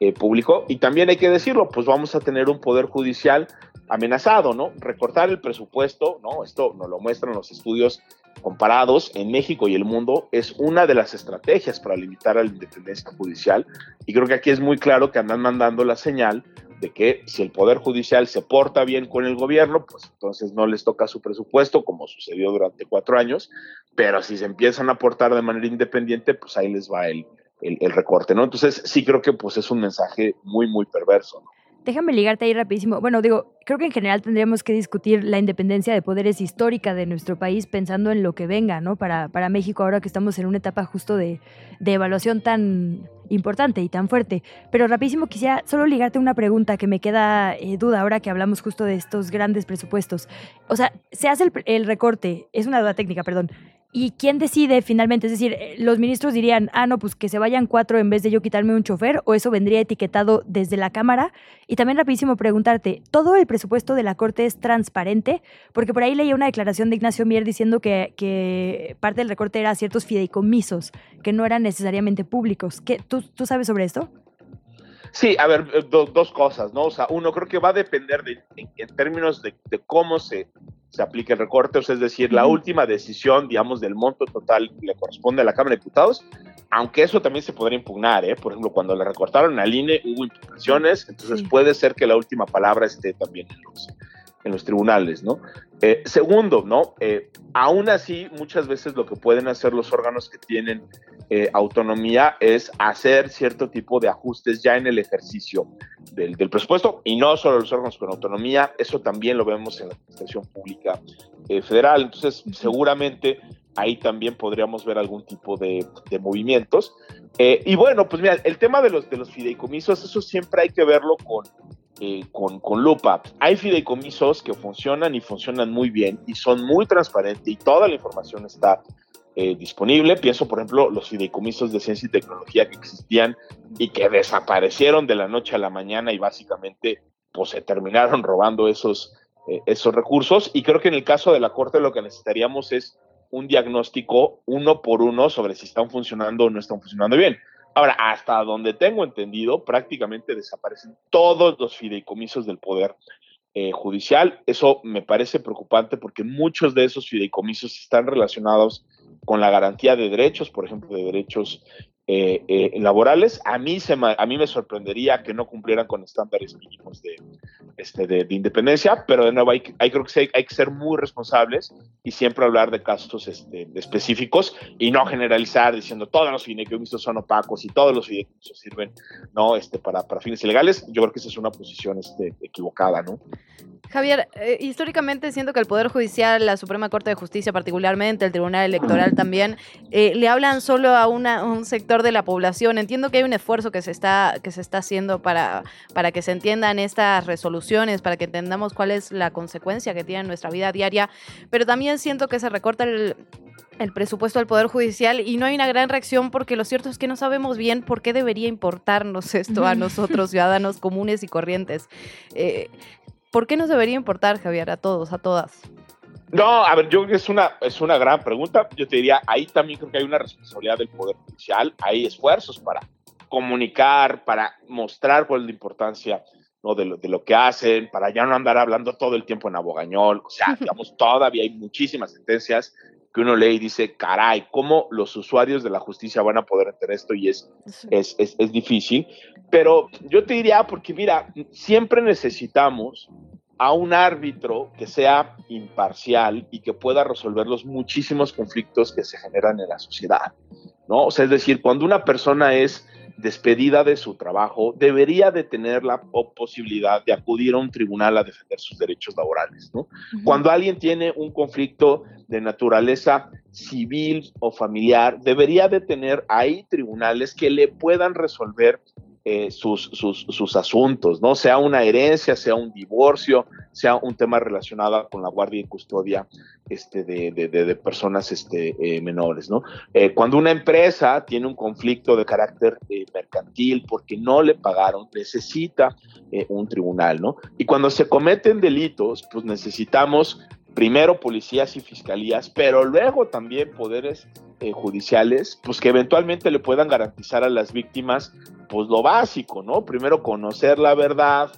eh, público. Y también hay que decirlo, pues vamos a tener un poder judicial amenazado, ¿no? Recortar el presupuesto, ¿no? Esto nos lo muestran los estudios comparados en México y el mundo es una de las estrategias para limitar a la independencia judicial y creo que aquí es muy claro que andan mandando la señal de que si el Poder Judicial se porta bien con el gobierno, pues entonces no les toca su presupuesto, como sucedió durante cuatro años, pero si se empiezan a portar de manera independiente, pues ahí les va el, el, recorte, ¿no? Entonces sí creo que pues es un mensaje muy, muy perverso, ¿no? Déjame ligarte ahí rapidísimo. Bueno, digo, creo que en general tendríamos que discutir la independencia de poderes histórica de nuestro país pensando en lo que venga, ¿no? Para, para México ahora que estamos en una etapa justo de, de evaluación tan importante y tan fuerte. Pero rapidísimo quisiera solo ligarte una pregunta que me queda eh, duda ahora que hablamos justo de estos grandes presupuestos. O sea, se hace el, el recorte, es una duda técnica, perdón. ¿Y quién decide finalmente? Es decir, los ministros dirían, ah, no, pues que se vayan cuatro en vez de yo quitarme un chofer, o eso vendría etiquetado desde la Cámara. Y también rapidísimo preguntarte, ¿todo el presupuesto de la Corte es transparente? Porque por ahí leía una declaración de Ignacio Mier diciendo que, parte del recorte era ciertos fideicomisos, que no eran necesariamente públicos. ¿Qué, tú, ¿Tú sabes sobre esto? Sí, a ver, dos cosas, ¿no? O sea, uno creo que va a depender de, en, términos de, cómo se, se aplique el recorte, o sea, es decir, la última decisión, digamos, del monto total le corresponde a la Cámara de Diputados, aunque eso también se podría impugnar, ¿eh? Por ejemplo, cuando le recortaron al INE hubo impugnaciones, entonces puede ser que la última palabra esté también en los, en los tribunales, ¿no? Eh, segundo, ¿no? Eh, aún así, muchas veces lo que pueden hacer los órganos que tienen eh, autonomía es hacer cierto tipo de ajustes ya en el ejercicio del, presupuesto y no solo los órganos con autonomía, eso también lo vemos en la administración pública federal. Entonces, seguramente ahí también podríamos ver algún tipo de, movimientos. y bueno, pues mira, el tema de los, de los fideicomisos, eso siempre hay que verlo con, eh, con, lupa. Hay fideicomisos que funcionan y funcionan muy bien y son muy transparentes y toda la información está eh, disponible. Pienso, por ejemplo, los fideicomisos de ciencia y tecnología que existían y que desaparecieron de la noche a la mañana y básicamente pues se terminaron robando esos, eh, esos recursos. Y creo que en el caso de la Corte lo que necesitaríamos es un diagnóstico uno por uno sobre si están funcionando o no están funcionando bien. Ahora, hasta donde tengo entendido, prácticamente desaparecen todos los fideicomisos del poder eh, judicial. Eso me parece preocupante porque muchos de esos fideicomisos están relacionados con la garantía de derechos, por ejemplo, de derechos eh, eh, laborales. A mí, se a mí me sorprendería que no cumplieran con estándares mínimos de, este, de, independencia, pero de nuevo hay, hay creo que hay, que ser muy responsables y siempre hablar de casos este, específicos y no generalizar diciendo todos los fideicomisos son opacos y todos los fideicomisos sirven ¿no? este, para, para fines ilegales. Yo creo que esa es una posición este, equivocada. ¿no? Javier, eh, históricamente siento que el Poder Judicial, la Suprema Corte de Justicia particularmente, el Tribunal Electoral también, eh, le hablan solo a un sector de la población. Entiendo que hay un esfuerzo que se está, que se está haciendo para, para que se entiendan estas resoluciones, para que entendamos cuál es la consecuencia que tiene en nuestra vida diaria, pero también siento que se recorta el, presupuesto del Poder Judicial y no hay una gran reacción porque lo cierto es que no sabemos bien por qué debería importarnos esto a nosotros, ciudadanos comunes y corrientes. Eh, ¿Por qué nos debería importar, Javier, a todos, a todas? No, a ver, yo creo que es una, es una gran pregunta. Yo te diría, ahí también creo que hay una responsabilidad del Poder Judicial, hay esfuerzos para comunicar, para mostrar cuál es la importancia ¿no? de, lo, de lo que hacen, para ya no andar hablando todo el tiempo en abogañol. O sea, digamos, todavía hay muchísimas sentencias que uno lee y dice, caray, ¿cómo los usuarios de la justicia van a poder entender esto? Y es, es, es, es difícil. Pero yo te diría, porque mira, siempre necesitamos a un árbitro que sea imparcial y que pueda resolver los muchísimos conflictos que se generan en la sociedad, ¿no? O sea, es decir, cuando una persona es despedida de su trabajo, debería de tener la posibilidad de acudir a un tribunal a defender sus derechos laborales, ¿no? Cuando alguien tiene un conflicto de naturaleza civil o familiar, debería de tener ahí tribunales que le puedan resolver eh, sus, sus, sus, asuntos, ¿no? Sea una herencia, sea un divorcio, sea un tema relacionado con la guardia y custodia este, de, de, de personas este, eh, menores, ¿no? Eh, cuando una empresa tiene un conflicto de carácter eh, mercantil porque no le pagaron, necesita un tribunal, ¿no? Y cuando se cometen delitos, pues necesitamos primero policías y fiscalías, pero luego también poderes judiciales, pues que eventualmente le puedan garantizar a las víctimas, pues lo básico, ¿no? Primero conocer la verdad,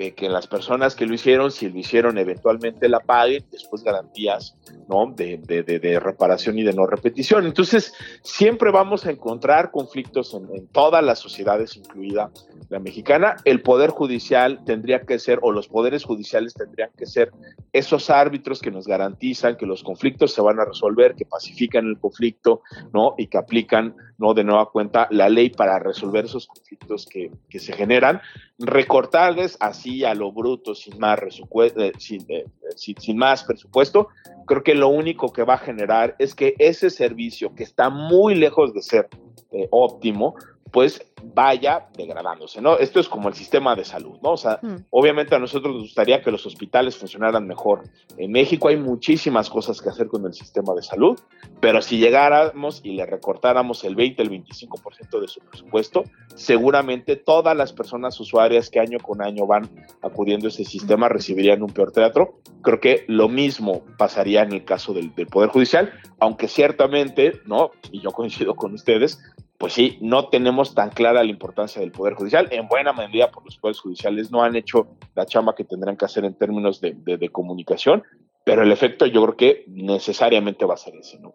que las personas que lo hicieron, si lo hicieron, eventualmente la paguen, después garantías, ¿no? De, reparación y de no repetición. Entonces, siempre vamos a encontrar conflictos en, todas las sociedades, incluida la mexicana. El Poder Judicial tendría que ser, o los poderes judiciales tendrían que ser esos árbitros que nos garantizan que los conflictos se van a resolver, que pacifican el conflicto, ¿no? Y que aplican, ¿no? De nueva cuenta, la ley para resolver esos conflictos que se generan. Recortarles así a lo bruto, sin más, eh, sin, eh, sin, sin más presupuesto, creo que lo único que va a generar es que ese servicio, que está muy lejos de ser eh, óptimo, pues vaya degradándose, ¿no? Esto es como el sistema de salud, ¿no? O sea, Hmm. obviamente a nosotros nos gustaría que los hospitales funcionaran mejor. En México hay muchísimas cosas que hacer con el sistema de salud, pero si llegáramos y le recortáramos el 20, el 25% de su presupuesto, seguramente todas las personas usuarias que año con año van acudiendo a ese sistema recibirían un peor teatro. Creo que lo mismo pasaría en el caso del, del Poder Judicial, aunque ciertamente, ¿no? Y yo coincido con ustedes, pues sí, no tenemos tan clara la importancia del Poder Judicial, en buena medida por los poderes judiciales no han hecho la chamba que tendrán que hacer en términos de, de, de comunicación, pero el efecto yo creo que necesariamente va a ser ese, ¿no?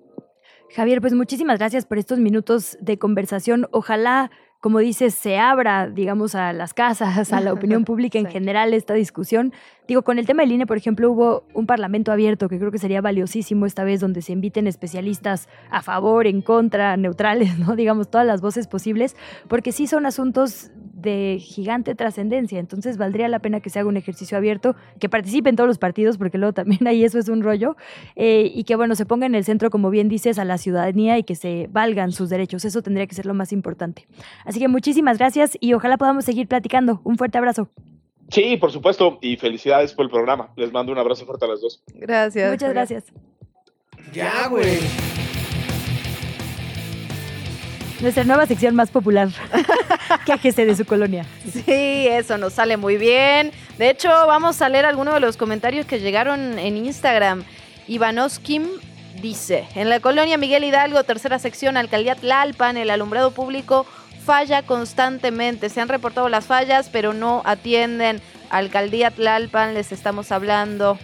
Javier, pues muchísimas gracias por estos minutos de conversación. Ojalá, como dices, se abra, digamos, a las casas, a la opinión pública en general esta discusión. Digo, con el tema del INE, por ejemplo, hubo un parlamento abierto que creo que sería valiosísimo esta vez, donde se inviten especialistas a favor, en contra, neutrales, ¿no? Digamos, todas las voces posibles, porque sí son asuntos de gigante trascendencia. Entonces valdría la pena que se haga un ejercicio abierto, que participen todos los partidos, porque luego también ahí eso es un rollo, eh, y que bueno, se ponga en el centro, como bien dices, a la ciudadanía y que se valgan sus derechos. Eso tendría que ser lo más importante. Así que muchísimas gracias y ojalá podamos seguir platicando. Un fuerte abrazo. Sí, por supuesto, y felicidades por el programa. Les mando un abrazo fuerte a las dos. Gracias. Muchas gracias. Ya, güey. Nuestra nueva sección más popular. Quéjese de su colonia. Sí, eso nos sale muy bien. De hecho, vamos a leer algunos de los comentarios que llegaron en Instagram. Ivanoskim dice, en la colonia Miguel Hidalgo, tercera sección, alcaldía Tlalpan, el alumbrado público falla constantemente. Se han reportado las fallas, pero no atienden. Alcaldía Tlalpan, les estamos hablando.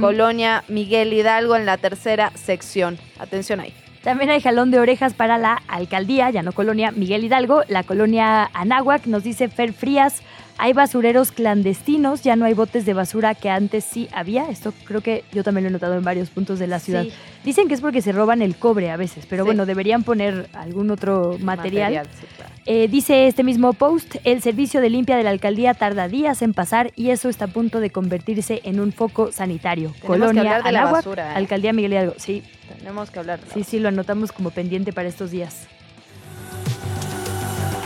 Colonia Miguel Hidalgo en la tercera sección. Atención ahí. También hay jalón de orejas para la alcaldía, ya no colonia Miguel Hidalgo, la colonia Anáhuac, nos dice Fer Frías, hay basureros clandestinos, ya no hay botes de basura que antes sí había, esto creo que yo también lo he notado en varios puntos de la ciudad. Sí. Dicen que es porque se roban el cobre a veces, pero Sí. bueno, deberían poner algún otro material. sí, claro. Eh, dice este mismo post, el servicio de limpia de la alcaldía tarda días en pasar y eso está a punto de convertirse en un foco sanitario. Colonia de la Anáhuac, basura, ¿eh? alcaldía Miguel Hidalgo, sí. Tenemos que hablar. Sí, sí, lo anotamos como pendiente para estos días.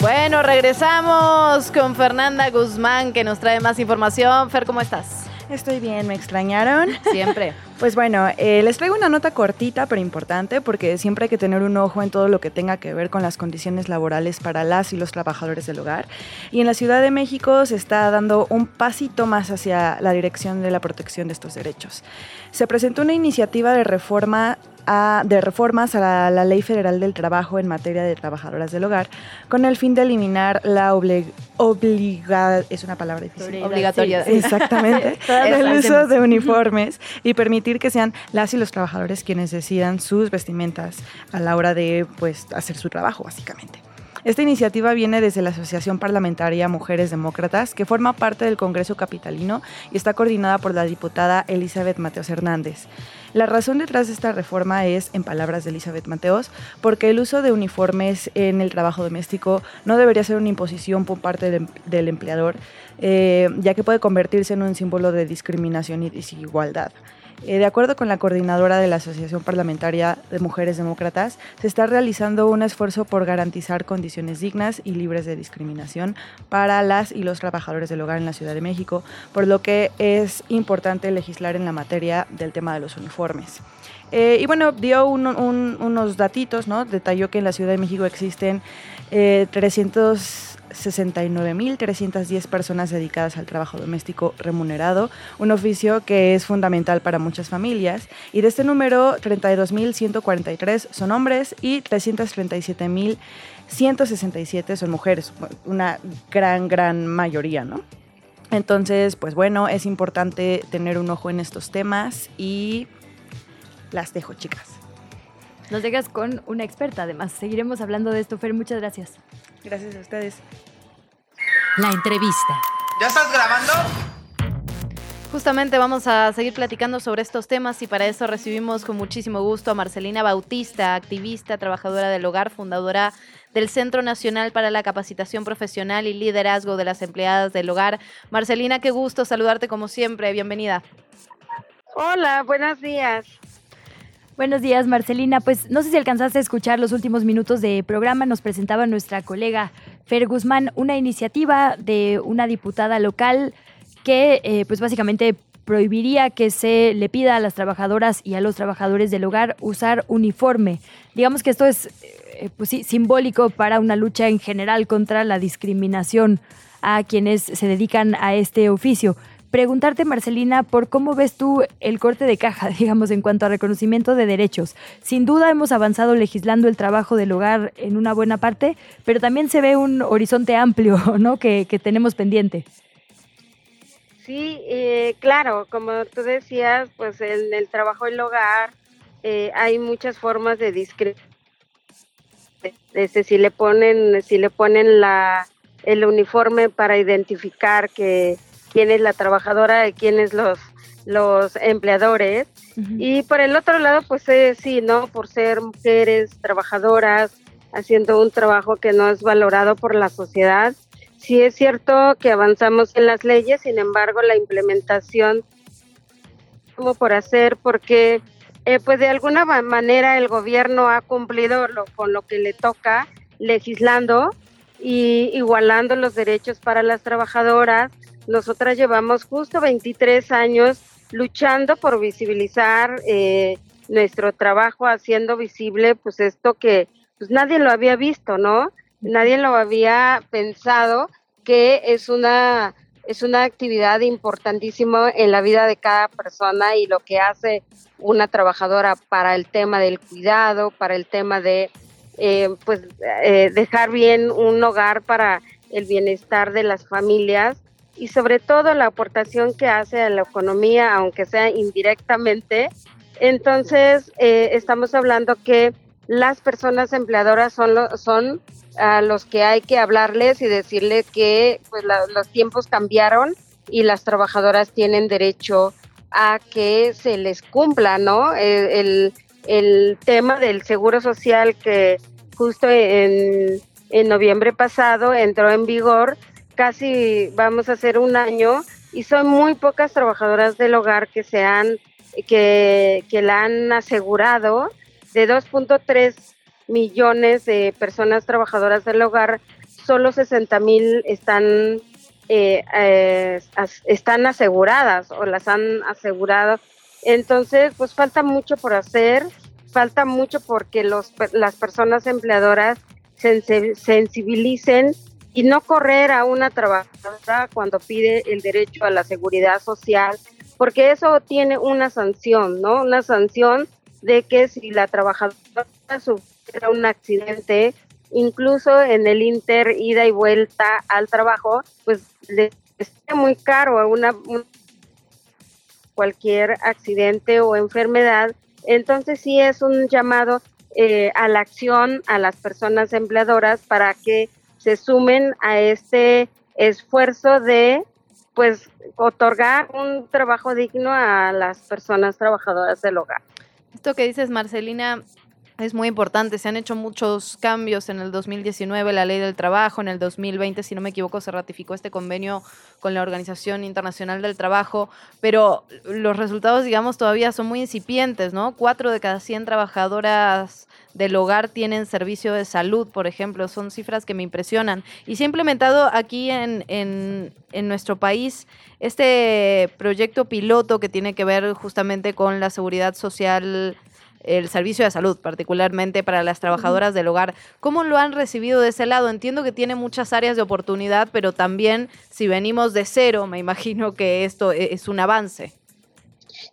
Bueno, regresamos con Fernanda Guzmán que nos trae más información. Fer, ¿cómo estás? Estoy bien, ¿me extrañaron? Siempre. Pues bueno, eh, les traigo una nota cortita pero importante porque siempre hay que tener un ojo en todo lo que tenga que ver con las condiciones laborales para las y los trabajadores del hogar. Y en la Ciudad de México se está dando un pasito más hacia la dirección de la protección de estos derechos. Se presentó una iniciativa de reforma de reformas a la, Ley Federal del Trabajo en materia de trabajadoras del hogar, con el fin de eliminar la obligada, es una palabra difícil. Obligatoria. Exactamente. el uso de uniformes y permitir que sean las y los trabajadores quienes decidan sus vestimentas a la hora de pues hacer su trabajo, básicamente. Esta iniciativa viene desde la Asociación Parlamentaria Mujeres Demócratas, que forma parte del Congreso Capitalino y está coordinada por la diputada Elizabeth Mateos Hernández. La razón detrás de esta reforma es, en palabras de Elizabeth Mateos, porque el uso de uniformes en el trabajo doméstico no debería ser una imposición por parte del, empleador, eh, ya que puede convertirse en un símbolo de discriminación y desigualdad. Eh, de acuerdo con la coordinadora de la Asociación Parlamentaria de Mujeres Demócratas, se está realizando un esfuerzo por garantizar condiciones dignas y libres de discriminación para las y los trabajadores del hogar en la Ciudad de México, por lo que es importante legislar en la materia del tema de los uniformes. Eh, y bueno, dio unos datitos, ¿no? Detalló que en la Ciudad de México existen 300 eh, 69.310 personas dedicadas al trabajo doméstico remunerado, un oficio que es fundamental para muchas familias. Y de este número, 32.143 son hombres y 337.167 son mujeres, una gran, gran mayoría, ¿no? Entonces, pues bueno, es importante tener un ojo en estos temas y las dejo, chicas. Nos dejas con una experta, además. Seguiremos hablando de esto, Fer. Muchas gracias. Gracias a ustedes. La entrevista. ¿Ya estás grabando? Justamente vamos a seguir platicando sobre estos temas y para eso recibimos con muchísimo gusto a Marcelina Bautista, activista, trabajadora del hogar, fundadora del Centro Nacional para la Capacitación Profesional y Liderazgo de las Empleadas del Hogar. Marcelina, qué gusto saludarte como siempre. Bienvenida. Hola, buenos días. Buenos días, Marcelina. Pues no sé si alcanzaste a escuchar los últimos minutos de programa. Nos presentaba nuestra colega Fer Guzmán una iniciativa de una diputada local que, eh, pues básicamente prohibiría que se le pida a las trabajadoras y a los trabajadores del hogar usar uniforme. Digamos que esto es eh, pues sí, simbólico para una lucha en general contra la discriminación a quienes se dedican a este oficio preguntarte, Marcelina, por cómo ves tú el corte de caja, digamos, en cuanto a reconocimiento de derechos. Sin duda hemos avanzado legislando el trabajo del hogar en una buena parte, pero también se ve un horizonte amplio, ¿no? Que, tenemos pendiente. Sí, eh, claro, como tú decías, pues en el trabajo del hogar eh, hay muchas formas de discriminación. Este, si le ponen, si le ponen la, el uniforme para identificar que quién es la trabajadora y quiénes los, los empleadores. Y por el otro lado, pues eh, sí, ¿no? Por ser mujeres trabajadoras, haciendo un trabajo que no es valorado por la sociedad. Sí es cierto que avanzamos en las leyes, sin embargo, la implementación como por hacer, porque eh, pues de alguna manera el gobierno ha cumplido lo, con lo que le toca legislando y igualando los derechos para las trabajadoras, nosotras llevamos justo 23 años luchando por visibilizar eh, nuestro trabajo, haciendo visible pues esto que pues nadie lo había visto, ¿no? Nadie lo había pensado que es una es una actividad importantísima en la vida de cada persona y lo que hace una trabajadora para el tema del cuidado, para el tema de eh, pues eh, dejar bien un hogar para el bienestar de las familias y sobre todo la aportación que hace a la economía, aunque sea indirectamente. Entonces, eh, estamos hablando que las personas empleadoras son, son a los que hay que hablarles y decirles que pues, los tiempos cambiaron y las trabajadoras tienen derecho a que se les cumpla, ¿no? El, el, tema del seguro social que justo en, en noviembre pasado entró en vigor, casi vamos a hacer un año y son muy pocas trabajadoras del hogar que se han que, que la han asegurado de 2.3 millones de personas trabajadoras del hogar. Solo 60 mil están eh, eh, están aseguradas o las han asegurado. Entonces pues falta mucho por hacer falta mucho porque los las personas empleadoras se sensibilicen y no correr a una trabajadora cuando pide el derecho a la seguridad social, porque eso tiene una sanción, ¿no? Una sanción de que si la trabajadora sufriera un accidente, incluso en el inter ida y vuelta al trabajo, pues le es muy caro una, cualquier accidente o enfermedad. Entonces sí es un llamado eh, a la acción a las personas empleadoras para que se sumen a este esfuerzo de pues otorgar un trabajo digno a las personas trabajadoras del hogar. Esto que dices, Marcelina, es muy importante. Se han hecho muchos cambios en el 2019, la ley del trabajo. En el 2020, si no me equivoco, se ratificó este convenio con la Organización Internacional del Trabajo. Pero los resultados, digamos, todavía son muy incipientes, ¿no? Cuatro de cada 100 trabajadoras del hogar tienen servicio de salud, por ejemplo. Son cifras que me impresionan. Y se ha implementado aquí en, en, en nuestro país este proyecto piloto que tiene que ver justamente con la seguridad social el servicio de salud, particularmente para las trabajadoras del hogar. ¿Cómo lo han recibido de ese lado? Entiendo que tiene muchas áreas de oportunidad, pero también si venimos de cero, me imagino que esto e-, es un avance.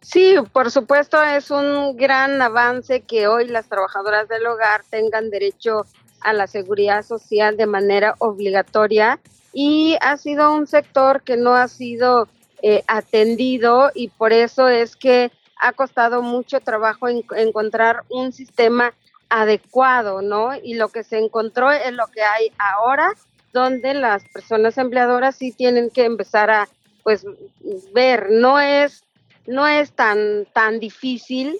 Sí, por supuesto es un gran avance que hoy las trabajadoras del hogar tengan derecho a la seguridad social de manera obligatoria y ha sido un sector que no ha sido eh, atendido y por eso es que ha costado mucho trabajo encontrar un sistema adecuado, ¿no? Y lo que se encontró es lo que hay ahora, donde las personas empleadoras sí tienen que empezar a, pues, ver, no es, no es tan, tan difícil,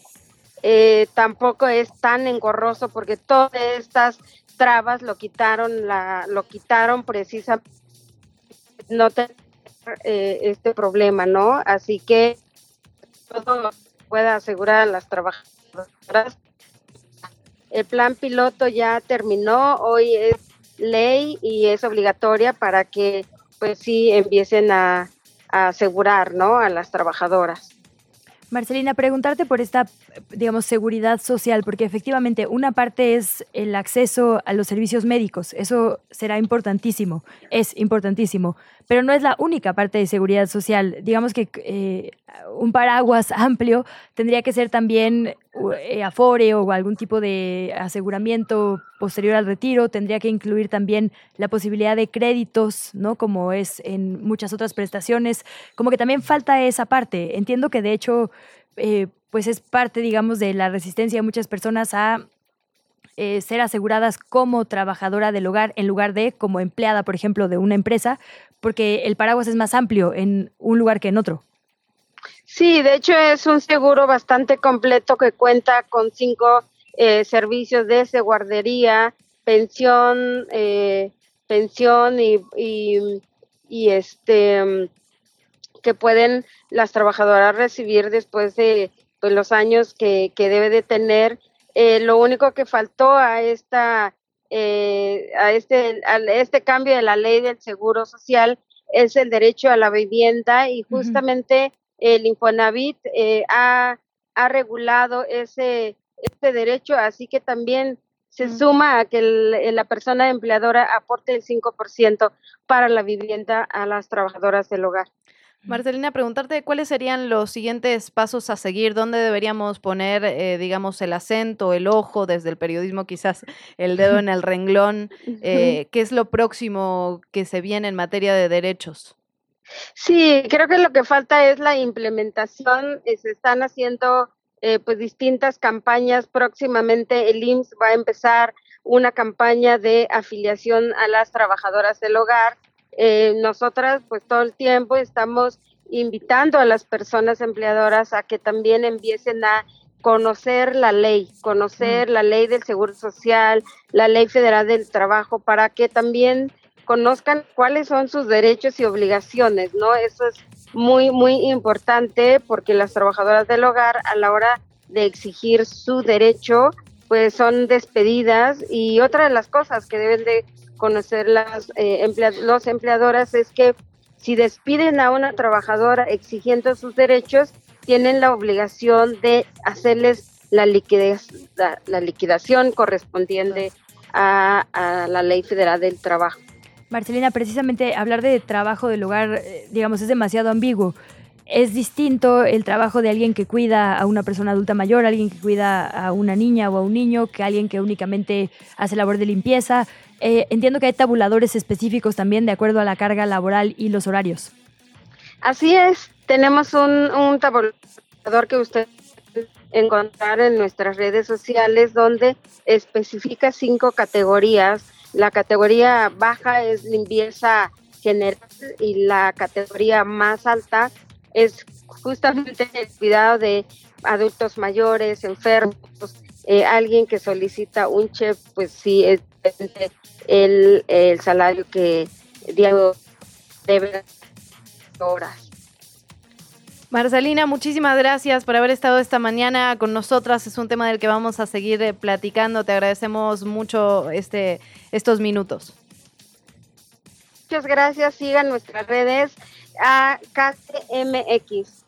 eh, tampoco es tan engorroso, porque todas estas trabas lo quitaron, la, lo quitaron precisamente no tener eh, este problema, ¿no? Así que todo pueda asegurar a las trabajadoras. El plan piloto ya terminó, hoy es ley y es obligatoria para que pues sí empiecen a, asegurar, ¿no? A las trabajadoras. Marcelina, preguntarte por esta, digamos, seguridad social, porque efectivamente una parte es el acceso a los servicios médicos, eso será importantísimo, es importantísimo, pero no es la única parte de seguridad social. Digamos que eh, un paraguas amplio tendría que ser también afore o algún tipo de aseguramiento posterior al retiro, tendría que incluir también la posibilidad de créditos, ¿no? Como es en muchas otras prestaciones, como que también falta esa parte. Entiendo que de hecho, eh, pues es parte, digamos, de la resistencia de muchas personas a eh, ser aseguradas como trabajadora del hogar en lugar de como empleada, por ejemplo, de una empresa, porque el paraguas es más amplio en un lugar que en otro. Sí, de hecho es un seguro bastante completo que cuenta con cinco eh, servicios de guardería, pensión, eh, pensión y, y, este que pueden las trabajadoras recibir después de pues, los años que, que debe de tener. Eh, lo único que faltó a esta eh, a este a este cambio de la ley del seguro social es el derecho a la vivienda y justamente el Infonavit eh, ha, ha, regulado ese este derecho así que también se suma a que la persona empleadora aporte el 5% para la vivienda a las trabajadoras del hogar. Marcelina, preguntarte cuáles serían los siguientes pasos a seguir, dónde deberíamos poner, eh, digamos, el acento, el ojo, desde el periodismo quizás el dedo en el renglón, eh, qué es lo próximo que se viene en materia de derechos. Sí, creo que lo que falta es la implementación, eh, se están haciendo pues distintas campañas, próximamente el IMSS va a empezar una campaña de afiliación a las trabajadoras del hogar eh, nosotras pues todo el tiempo estamos invitando a las personas empleadoras a que también empiecen a conocer la ley, conocer mm. la ley del Seguro Social, la ley federal del trabajo, para que también conozcan cuáles son sus derechos y obligaciones, ¿no? Eso es muy, muy importante porque las trabajadoras del hogar a la hora de exigir su derecho, pues son despedidas y otra de las cosas que deben de conocer las eh, los empleadoras es que si despiden a una trabajadora exigiendo sus derechos, tienen la obligación de hacerles la, liquidez, la, liquidación correspondiente a, la ley federal del trabajo. Marcelina, precisamente hablar de trabajo del hogar, eh, digamos, es demasiado ambiguo. es distinto el trabajo de alguien que cuida a una persona adulta mayor, alguien que cuida a una niña o a un niño, que alguien que únicamente hace labor de limpieza. Eh, entiendo que hay tabuladores específicos también de acuerdo a la carga laboral y los horarios. Así es, tenemos un, tabulador que usted encontrar en nuestras redes sociales donde especifica cinco categorías. La categoría baja es limpieza general y la categoría más alta es justamente el cuidado de adultos mayores, enfermos, eh, alguien que solicita un chef, pues sí, es el, el salario que Diego debe horas. Marcelina, muchísimas gracias por haber estado esta mañana con nosotras. Es un tema del que vamos a seguir eh, platicando. Te agradecemos mucho este, estos minutos. Muchas gracias. Sigan nuestras redes a KCMX.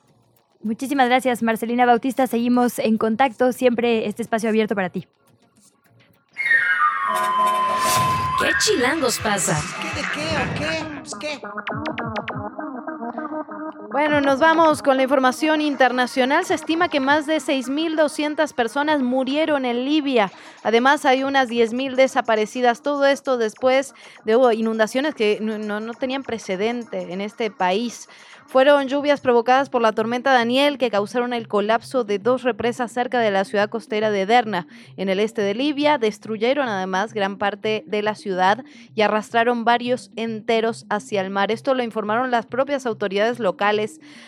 Muchísimas gracias, Marcelina Bautista. Seguimos en contacto. Siempre este espacio abierto para ti. ¿Qué chilangos pasa? ¿Qué de qué o qué? Pues, ¿Qué? Bueno, nos vamos con la información internacional. Se estima que más de 6.200 personas murieron en Libia. Además, hay unas 10.000 desaparecidas. Todo esto después de inundaciones que no, tenían precedente en este país. Fueron lluvias provocadas por la tormenta Daniel que causaron el colapso de dos represas cerca de la ciudad costera de Derna, en el este de Libia. Destruyeron además gran parte de la ciudad y arrastraron varios enteros hacia el mar. Esto lo informaron las propias autoridades locales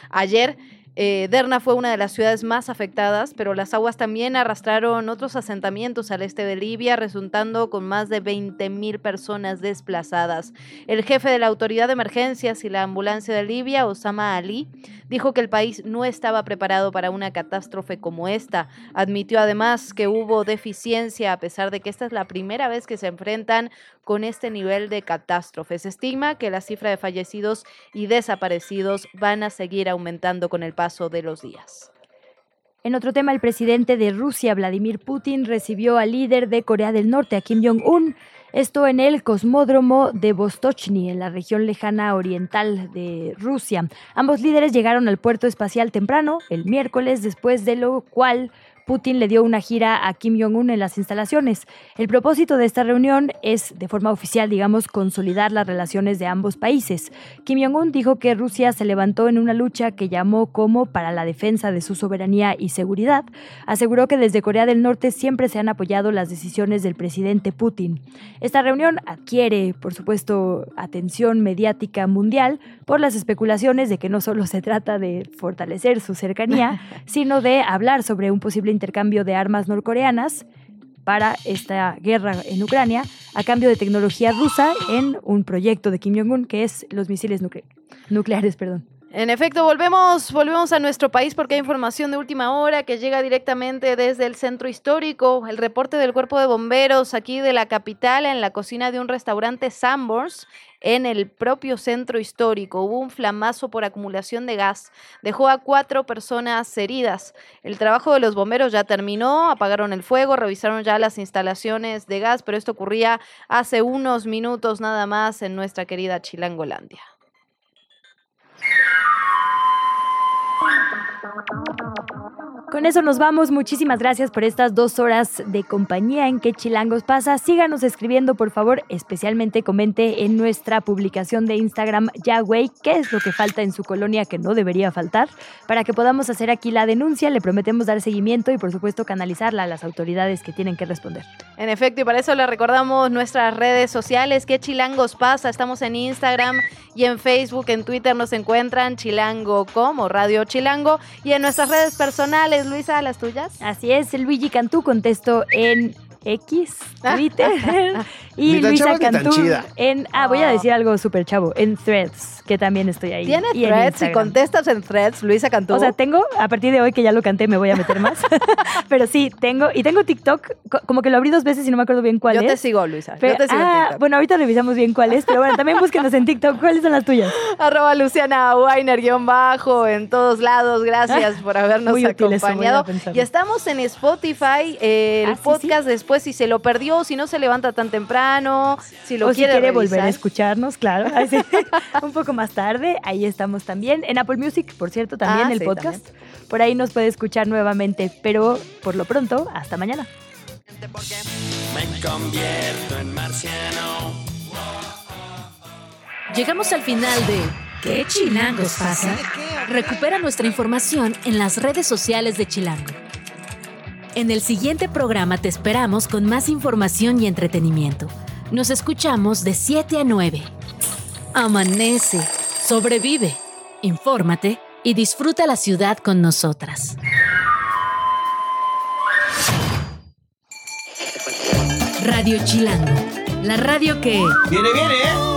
ayer. Eh, Derna fue una de las ciudades más afectadas, pero las aguas también arrastraron otros asentamientos al este de Libia, resultando con más de 20.000 personas desplazadas. El jefe de la Autoridad de Emergencias y la Ambulancia de Libia, Osama Ali, dijo que el país no estaba preparado para una catástrofe como esta. Admitió además que hubo deficiencia, a pesar de que esta es la primera vez que se enfrentan con este nivel de catástrofe. Se estima que la cifra de fallecidos y desaparecidos van a seguir aumentando con el de los días. En otro tema, el presidente de Rusia, Vladimir Putin, recibió al líder de Corea del Norte, a Kim Jong-un, esto en el cosmódromo de Vostochny, en la región lejana oriental de Rusia. Ambos líderes llegaron al puerto espacial temprano, el miércoles, después de lo cual Putin le dio una gira a Kim Jong-un en las instalaciones. El propósito de esta reunión es, de forma oficial, digamos, consolidar las relaciones de ambos países. Kim Jong-un dijo que Rusia se levantó en una lucha que llamó como para la defensa de su soberanía y seguridad. Aseguró que desde Corea del Norte siempre se han apoyado las decisiones del presidente Putin. Esta reunión adquiere, por supuesto, atención mediática mundial por las especulaciones de que no solo se trata de fortalecer su cercanía, sino de hablar sobre un posible intercambio de armas norcoreanas para esta guerra en Ucrania a cambio de tecnología rusa en un proyecto de Kim Jong-un que es los misiles nucleares. Perdón. En efecto, volvemos, volvemos a nuestro país porque hay información de última hora que llega directamente desde el centro histórico. El reporte del cuerpo de bomberos aquí de la capital en la cocina de un restaurante Sambors en el propio centro histórico. Hubo un flamazo por acumulación de gas. Dejó a cuatro personas heridas. El trabajo de los bomberos ya terminó, apagaron el fuego, revisaron ya las instalaciones de gas, pero esto ocurría hace unos minutos nada más en nuestra querida Chilangolandia. Thank you. Con eso nos vamos. Muchísimas gracias por estas dos horas de compañía en que Chilangos pasa. Síganos escribiendo, por favor. Especialmente comente en nuestra publicación de Instagram, ya güey, qué es lo que falta en su colonia que no debería faltar, para que podamos hacer aquí la denuncia. Le prometemos dar seguimiento y, por supuesto, canalizarla a las autoridades que tienen que responder. En efecto, y para eso le recordamos nuestras redes sociales, qué Chilangos pasa. Estamos en Instagram y en Facebook, en Twitter nos encuentran Chilango como Radio Chilango y en nuestras redes personales Luisa, las tuyas. Así es, Luigi Cantú contestó en X, Twitter. y Luisa Cantú en. Ah, voy a decir algo súper chavo. En Threads, que también estoy ahí. ¿Tiene Threads? Si contestas en Threads, Luisa Cantú. O sea, tengo, a partir de hoy que ya lo canté, me voy a meter más. Pero sí, tengo. Y tengo TikTok, como que lo abrí dos veces y no me acuerdo bien cuál es. Yo te sigo, Luisa. Yo te sigo ah, bueno, ahorita revisamos bien cuál es. Pero bueno, también búsquenos en TikTok. ¿Cuáles son las tuyas? Arroba Luciana Weiner, guion bajo, en todos lados. Gracias por habernos acompañado. Y estamos en Spotify, el podcast después después si se lo perdió, si no se levanta tan temprano, si lo o quiere, si quiere volver a escucharnos, claro. Así, un poco más tarde, ahí estamos también. En Apple Music, por cierto, también Ah, el sí, podcast. Por ahí nos puede escuchar nuevamente, pero por lo pronto, hasta mañana. Me convierto en marciano. Llegamos al final de ¿Qué chilangos pasa? Recupera nuestra información en las redes sociales de Chilango. En el siguiente programa te esperamos con más información y entretenimiento. Nos escuchamos de 7 a 9. Amanece, sobrevive, infórmate y disfruta la ciudad con nosotras. Radio Chilango, la radio que... Viene, viene, ¿eh?